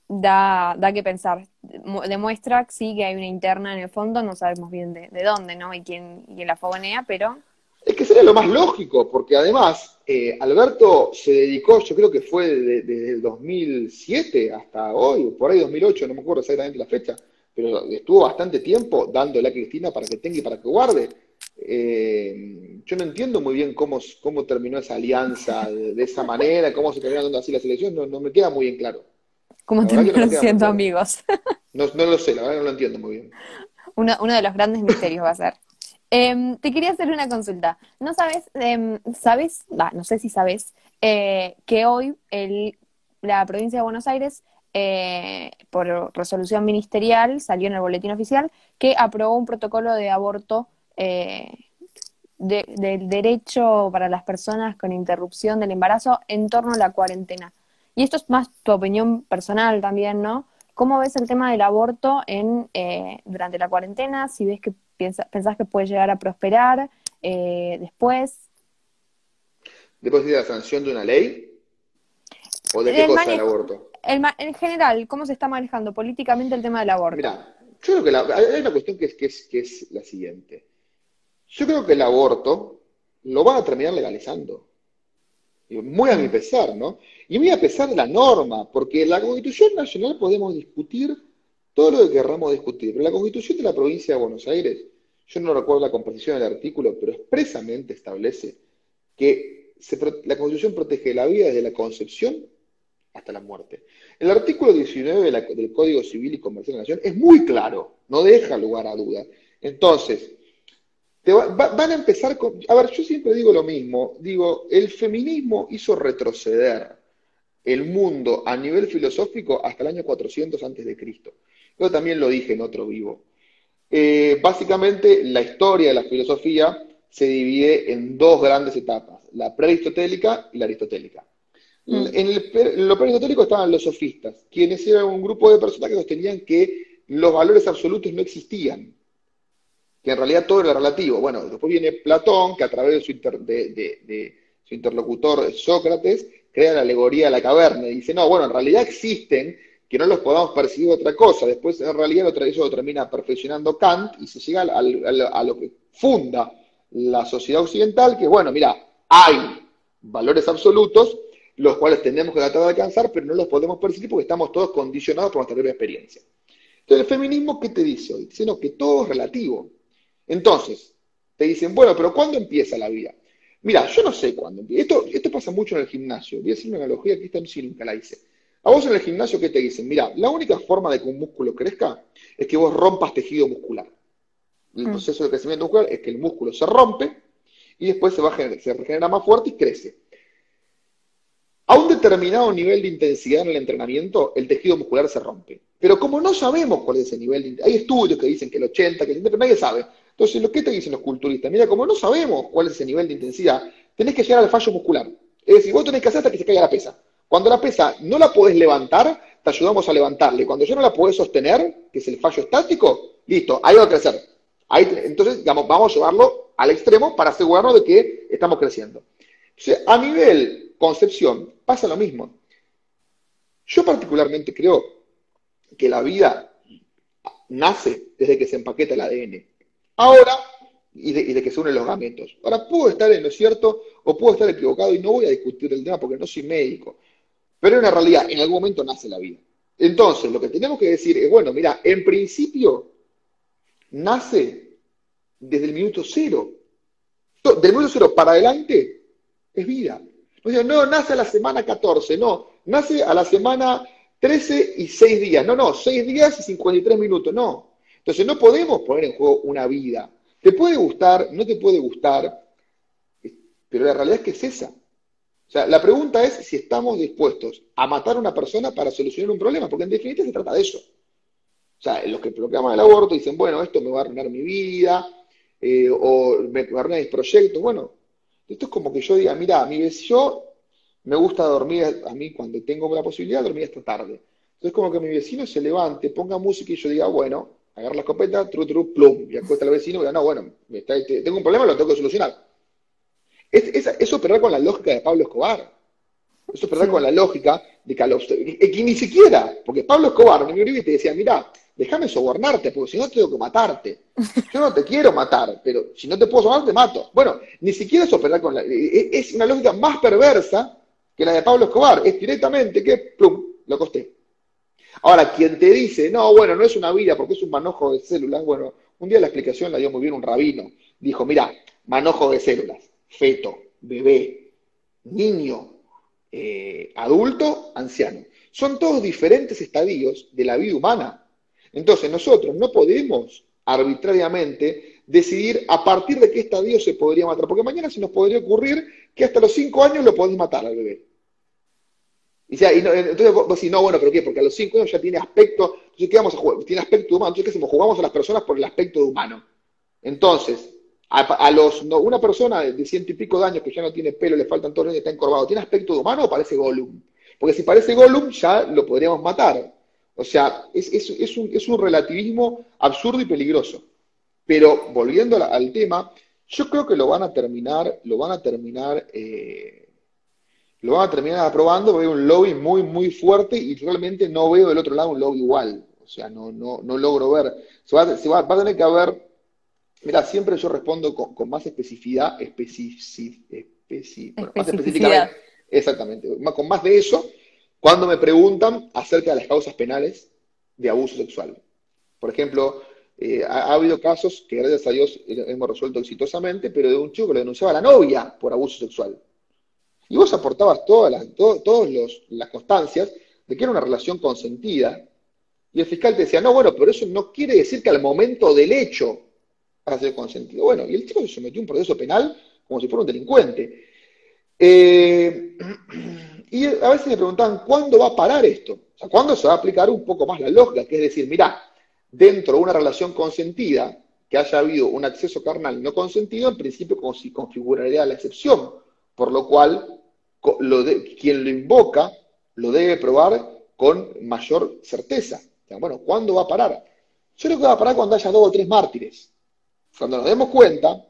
da, da que pensar. Demuestra, sí, que hay una interna en el fondo, no sabemos bien de, dónde, ¿no? Y quién, y la fogonea, pero... Es que sería lo más lógico, porque además eh, Alberto se dedicó, yo creo que fue desde, el 2007 hasta hoy, por ahí 2008, no me acuerdo exactamente la fecha, pero estuvo bastante tiempo dándole a Cristina para que tenga y para que guarde. Eh, yo no entiendo muy bien cómo, cómo terminó esa alianza de, esa manera, cómo se terminó dando así la selección, no, no me queda muy en claro. ¿Cómo terminan siendo amigos? No, lo sé, la verdad no lo entiendo muy bien. Uno, de los grandes misterios va a ser. Em, te quería hacer una consulta. ¿No sabes, em, sabes, no sé si sabes, eh, que hoy el, la provincia de Buenos Aires, eh, por resolución ministerial, salió en el boletín oficial, que aprobó un protocolo de aborto eh, del derecho para las personas con interrupción del embarazo en torno a la cuarentena. Y esto es más tu opinión personal también, ¿no? ¿Cómo ves el tema del aborto en, eh, durante la cuarentena? Si ves que piensa, pensás que puede llegar a prosperar eh, después. ¿Después de la sanción de una ley? ¿O de qué cosa el aborto? en general, ¿cómo se está manejando políticamente el tema del aborto? Mira, yo creo que hay una cuestión que es, que, es, que es la siguiente. Yo creo que el aborto lo van a terminar legalizando. Muy a mi pesar, ¿no? Y muy a pesar de la norma, porque la Constitución Nacional podemos discutir todo lo que querramos discutir, pero la Constitución de la provincia de Buenos Aires, yo no recuerdo la composición del artículo, pero expresamente establece que la Constitución protege la vida desde la concepción hasta la muerte. El artículo 19 del Código Civil y Comercial de la Nación es muy claro, no deja lugar a duda. Entonces, van a empezar con... A ver, yo siempre digo lo mismo, digo, el feminismo hizo retroceder el mundo a nivel filosófico hasta el año 400 antes de Cristo. Yo también lo dije en otro vivo. Eh, básicamente, la historia de la filosofía se divide en dos grandes etapas, la prearistotélica y la aristotélica. Mm. En, lo prearistotélico estaban los sofistas, quienes eran un grupo de personas que sostenían que los valores absolutos no existían, que en realidad todo era relativo. Bueno, después viene Platón, que a través de su, interlocutor Sócrates, crea la alegoría de la caverna y dice, no, bueno, en realidad existen, que no los podamos percibir otra cosa. Después, en realidad, eso lo termina perfeccionando Kant y se llega a lo que funda la sociedad occidental, que bueno, mira, hay valores absolutos, los cuales tenemos que tratar de alcanzar, pero no los podemos percibir porque estamos todos condicionados por nuestra propia experiencia. Entonces, el feminismo, ¿qué te dice hoy? Dice, que todo es relativo. Entonces, te dicen, bueno, pero ¿cuándo empieza la vida? Mira, yo no sé cuándo empieza. Esto, esto pasa mucho en el gimnasio. Voy a hacer una analogía que esta sí nunca la hice. A vos en el gimnasio, ¿qué te dicen? Mira, la única forma de que un músculo crezca es que vos rompas tejido muscular. El mm. proceso de crecimiento muscular es que el músculo se rompe y después se, va se regenera más fuerte y crece. A un determinado nivel de intensidad en el entrenamiento, el tejido muscular se rompe. Pero como no sabemos cuál es ese nivel de intensidad, hay estudios que dicen que el 80, que el 70, pero nadie sabe. Entonces, lo que te dicen los culturistas, mira, como no sabemos cuál es ese nivel de intensidad, tenés que llegar al fallo muscular. Es decir, vos tenés que hacer hasta que se caiga la pesa. Cuando la pesa no la podés levantar, te ayudamos a levantarle. Cuando ya no la podés sostener, que es el fallo estático, listo, ahí va a crecer. entonces, digamos, vamos a llevarlo al extremo para asegurarnos de que estamos creciendo. Entonces, a nivel concepción, pasa lo mismo. Yo particularmente creo que la vida nace desde que se empaqueta el ADN. Ahora, y de, que se unen los gametos. Ahora, puedo estar en lo cierto o puedo estar equivocado y no voy a discutir el tema porque no soy médico. Pero en la realidad, en algún momento nace la vida. Entonces, lo que tenemos que decir es, bueno, mira, en principio nace desde el minuto cero. Del minuto cero para adelante es vida. No, no, nace a la semana 14, no, nace a la semana 13 y 6 días. No, no, 6 días y 53 minutos, no. Entonces no podemos poner en juego una vida. Te puede gustar, no te puede gustar, pero la realidad es que es esa. O sea, la pregunta es si estamos dispuestos a matar a una persona para solucionar un problema, porque en definitiva se trata de eso. O sea, los que proclaman el aborto dicen, bueno, esto me va a arruinar mi vida, eh, o me va a arruinar mis proyectos. Bueno, esto es como que yo diga, mira, mi yo me gusta dormir, a mí cuando tengo la posibilidad, dormir esta tarde. Entonces como que mi vecino se levante, ponga música y yo diga, bueno, agarra la escopeta, tru, tru, plum, y acuesta al vecino y diga, no, bueno, tengo un problema, lo tengo que solucionar. Es, es, operar con la lógica de Pablo Escobar. Es operar con la lógica de que, que, ni siquiera, porque Pablo Escobar en el te decía, mira, déjame sobornarte, porque si no tengo que matarte. Yo no te quiero matar, pero si no te puedo sobornar, te mato. Bueno, ni siquiera es operar con la... Es una lógica más perversa que la de Pablo Escobar. Es directamente que, plum, lo costé. Ahora, quien te dice, no, bueno, no es una vida porque es un manojo de células, bueno, un día la explicación la dio muy bien un rabino. Dijo, mira, manojo de células feto, bebé, niño, eh, adulto, anciano. Son todos diferentes estadios de la vida humana. Entonces nosotros no podemos arbitrariamente decidir a partir de qué estadio se podría matar, porque mañana se nos podría ocurrir que hasta los cinco años lo podés matar al bebé. Y, entonces vos decís, no, bueno, pero ¿qué? Porque a los cinco años ya tiene aspecto, entonces ¿qué vamos a jugar? Tiene aspecto humano, entonces ¿qué hacemos? Jugamos a las personas por el aspecto humano. Entonces, a, los, una persona de ciento y pico de años que ya no tiene pelo, le faltan todos los está encorvado, ¿tiene aspecto de humano o parece Gollum? Porque si parece Gollum, ya lo podríamos matar. O sea, es, un, relativismo absurdo y peligroso. Pero volviendo al tema, yo creo que lo van a terminar, lo van a terminar, eh, lo van a terminar aprobando, veo un lobby muy, muy fuerte y realmente no veo del otro lado un lobby igual. O sea, no, no, no logro ver. Se va, se va, va a tener que haber Mira, siempre yo respondo con, más especificidad, especi, más específicamente, exactamente, con más de eso, cuando me preguntan acerca de las causas penales de abuso sexual. Por ejemplo, eh, ha, habido casos que gracias a Dios hemos resuelto exitosamente, pero de un chico que le denunciaba a la novia por abuso sexual. Y vos aportabas todas las, las constancias de que era una relación consentida, y el fiscal te decía, no, bueno, pero eso no quiere decir que al momento del hecho para ser consentido. Bueno, y el chico se sometió a un proceso penal como si fuera un delincuente. Eh, y a veces me preguntaban, ¿cuándo va a parar esto? O sea, ¿cuándo se va a aplicar un poco más la lógica? Que es decir, mira, dentro de una relación consentida, que haya habido un acceso carnal no consentido, en principio como si configuraría la excepción, por lo cual quien lo invoca lo debe probar con mayor certeza. bueno, ¿cuándo va a parar? Yo creo que va a parar cuando haya dos o tres mártires. Cuando nos demos cuenta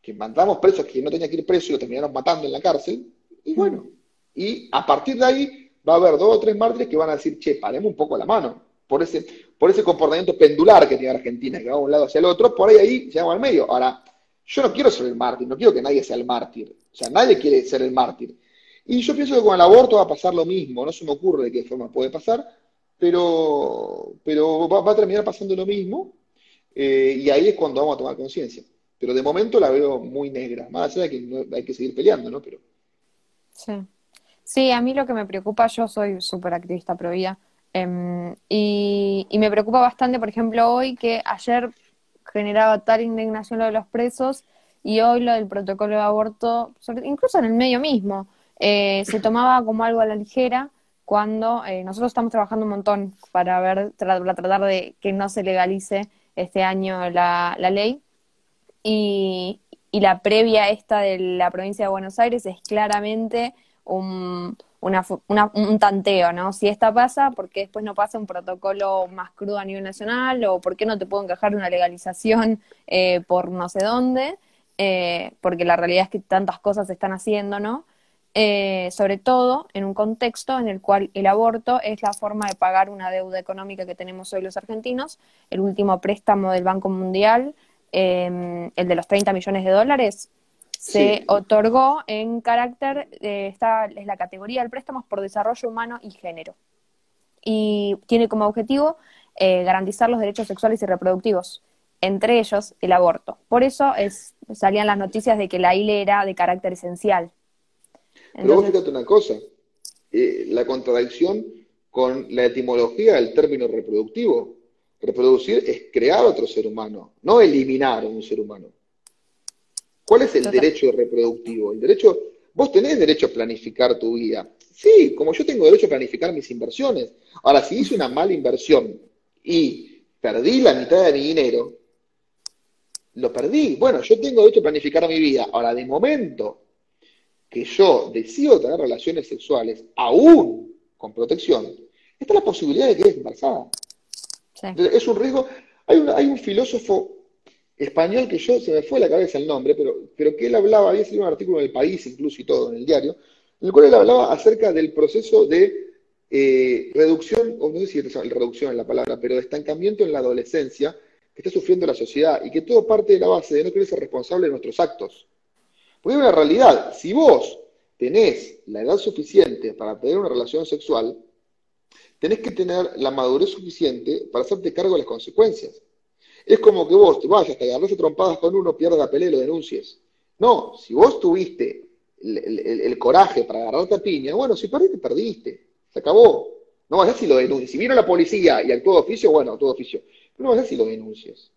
que mandamos presos que no tenían que ir presos y lo terminaron matando en la cárcel, y bueno, y a partir de ahí va a haber dos o tres mártires que van a decir, che, paremos un poco la mano, por ese, por ese comportamiento pendular que tiene Argentina, que va de un lado hacia el otro, por ahí ahí llegamos al medio. Ahora, yo no quiero ser el mártir, no quiero que nadie sea el mártir, o sea, nadie quiere ser el mártir. Y yo pienso que con el aborto va a pasar lo mismo, no se me ocurre de qué forma puede pasar, pero, pero va a terminar pasando lo mismo, eh, y ahí es cuando vamos a tomar conciencia. Pero de momento la veo muy negra, más allá de que hay que seguir peleando, ¿no? Pero... Sí. Sí, a mí lo que me preocupa, yo soy súper activista pro vida, em, y, me preocupa bastante, por ejemplo, hoy que ayer generaba tal indignación lo de los presos y hoy lo del protocolo de aborto, incluso en el medio mismo, eh, se tomaba como algo a la ligera cuando eh, nosotros estamos trabajando un montón para ver, para tratar de que no se legalice este año la, la ley. Y, y, la previa esta de la provincia de Buenos Aires es claramente un, una, un tanteo, ¿no? Si esta pasa, ¿por qué después no pasa un protocolo más crudo a nivel nacional? ¿O por qué no te puedo encajar una legalización eh, por no sé dónde? Eh, porque la realidad es que tantas cosas se están haciendo, ¿no? Eh, sobre todo en un contexto en el cual el aborto es la forma de pagar una deuda económica que tenemos hoy los argentinos. El último préstamo del Banco Mundial, em, el de los 30 millones de dólares, se Sí, otorgó en carácter, eh, esta es la categoría del préstamo por desarrollo humano y género. Y tiene como objetivo eh, garantizar los derechos sexuales y reproductivos, entre ellos el aborto. Por eso es, salían las noticias de que la ILE era de carácter esencial. Pero vos fíjate una cosa, eh, la contradicción con la etimología del término reproductivo. Reproducir es crear otro ser humano, no eliminar a un ser humano. ¿Cuál es el total- derecho reproductivo? El derecho, vos tenés derecho a planificar tu vida. Sí, como yo tengo derecho a planificar mis inversiones. Ahora, si hice una mala inversión y perdí la mitad de mi dinero, lo perdí. Bueno, yo tengo derecho a planificar mi vida. Ahora, de momento que yo decido tener relaciones sexuales, aún con protección, está la posibilidad de que quedes embarazada. sí. Entonces, es un riesgo. Hay un, hay un filósofo español que yo se me fue a la cabeza el nombre, pero, pero que él hablaba, había escrito un artículo en el país, incluso y todo, en el diario, en el cual él hablaba acerca del proceso de eh, reducción, o no sé si es reducción en la palabra, pero de estancamiento en la adolescencia que está sufriendo la sociedad y que todo parte de la base de no querer ser responsable de nuestros actos. Porque hay una realidad, si vos tenés la edad suficiente para tener una relación sexual, tenés que tener la madurez suficiente para hacerte cargo de las consecuencias. Es como que vos te vayas, te agarras a trompadas con uno, pierdas la pelea y lo denuncies. No, si vos tuviste el, coraje para agarrarte a piña, bueno, si perdiste, perdiste. Se acabó. No vayas si lo denuncias. Si vino la policía y actuó de oficio, bueno, actuó de oficio. Pero no vayas si lo denuncias.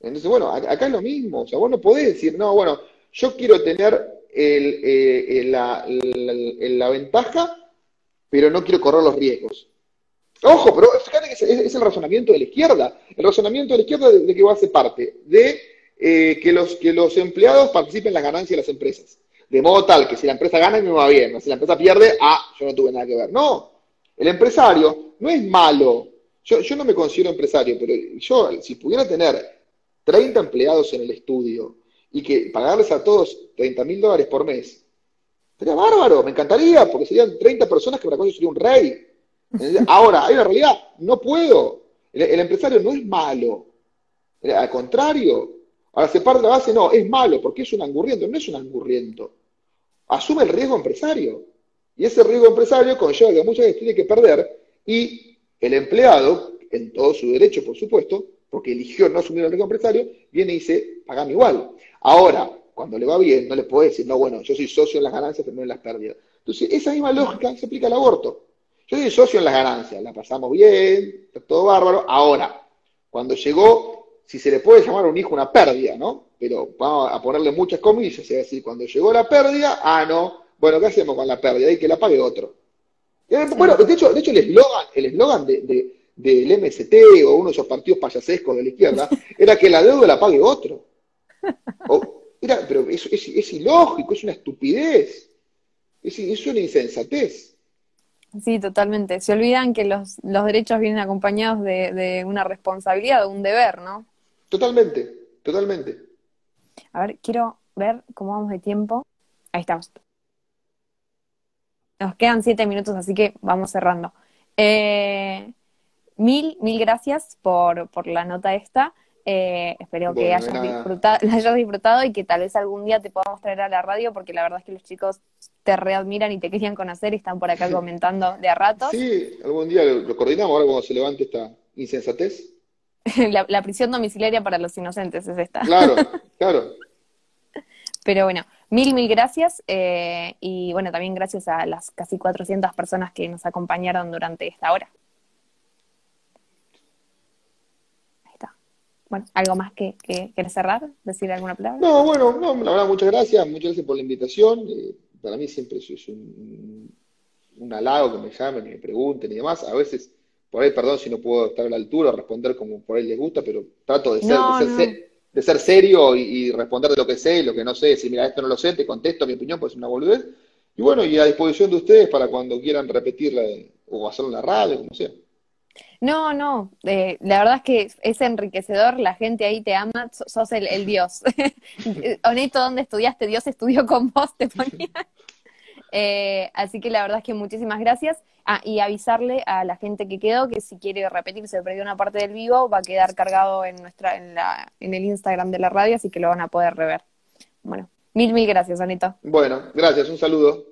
Entonces, bueno, acá es lo mismo. O sea, vos no podés decir, no, bueno, yo quiero tener el- eh, la, la- ventaja, pero no quiero correr los riesgos. Ojo, pero fíjate que es, es- es el razonamiento de la izquierda. El razonamiento de la izquierda de, de que va a ser parte de eh, que, los, que los empleados participen en las ganancias de las empresas. De modo tal que si la empresa gana, me va bien. Si la empresa pierde, ah, yo no tuve nada que ver. No, el empresario no es malo. Yo, yo no me considero empresario, pero yo, si pudiera tener 30 empleados en el estudio y que pagarles a todos 30 mil dólares por mes, sería bárbaro, me encantaría, porque serían 30 personas que para yo sería un rey. Ahora, hay una realidad, no puedo. El, el empresario no es malo, Eh, al contrario. Ahora se parte la base, no, es malo, porque es un angurriento, no es un angurriento. Asume el riesgo empresario. Y ese riesgo empresario conlleva que muchas veces tiene que perder y el empleado, en todo su derecho, por supuesto, porque eligió no asumir el riesgo empresario, viene y dice, pagame igual. Ahora, cuando le va bien, no le puede decir, no, bueno, yo soy socio en las ganancias, pero no en las pérdidas. Entonces, esa misma lógica se aplica al aborto. Yo soy socio en las ganancias, la pasamos bien, está todo bárbaro. Ahora, cuando llegó, si se le puede llamar a un hijo una pérdida, ¿no? Pero vamos a ponerle muchas comillas, es decir, cuando llegó la pérdida, ah, no, bueno, ¿qué hacemos con la pérdida? Hay que la pague otro. Eh, Bueno, de hecho, de hecho el eslogan, el eslogan de, de- del MST o uno de esos partidos payasescos de la izquierda era que la deuda la pague otro. O- era, pero es, es- es ilógico, es una estupidez, es, es una insensatez. Sí, totalmente. Se olvidan que los, los derechos vienen acompañados de, de una responsabilidad, de un deber, ¿no? Totalmente, totalmente. A ver, quiero ver cómo vamos de tiempo. Ahí estamos. Nos quedan siete minutos, así que vamos cerrando. Eh, mil, mil gracias por, por la nota esta. Eh, espero que Bueno, hayas disfrutado, la hayas disfrutado y que tal vez algún día te podamos traer a la radio, porque la verdad es que los chicos te readmiran y te querían conocer y están por acá comentando de a ratos. Sí, algún día lo, lo coordinamos ahora cuando se levante esta insensatez. La, la prisión domiciliaria para los inocentes es esta. Claro, claro. Pero bueno, mil, mil gracias. eh, y bueno, también gracias a las casi 400 personas que nos acompañaron durante esta hora. Ahí está. Bueno, ¿algo más que, que cerrar? ¿Decir alguna palabra? No, bueno, no, la verdad, muchas gracias, muchas gracias por la invitación. Eh, para mí siempre es, un, un halago que me llamen, que me pregunten y demás. A veces, por ahí, perdón si no puedo estar a la altura o responder como por ahí les gusta, pero trato de ser, No, de ser, no. se- de ser serio y, y responder de lo que sé y lo que no sé. Decir, mira, esto no lo sé, te contesto mi opinión, pues es una boludez. Y bueno, y a disposición de ustedes para cuando quieran repetirla eh, o hacerlo en la radio, como sea. No, no, eh, la verdad es que es enriquecedor, la gente ahí te ama, so- sos el, el Dios. Honesto, ¿dónde estudiaste? Dios estudió con vos, te ponía. Eh, así que la verdad es que muchísimas gracias. Ah, y avisarle a la gente que quedó que si quiere repetir, se perdió una parte del vivo, va a quedar cargado en nuestra, en la, en el Instagram de la radio, así que lo van a poder rever. Bueno, Mil, mil gracias, Anita. Bueno, gracias, un saludo.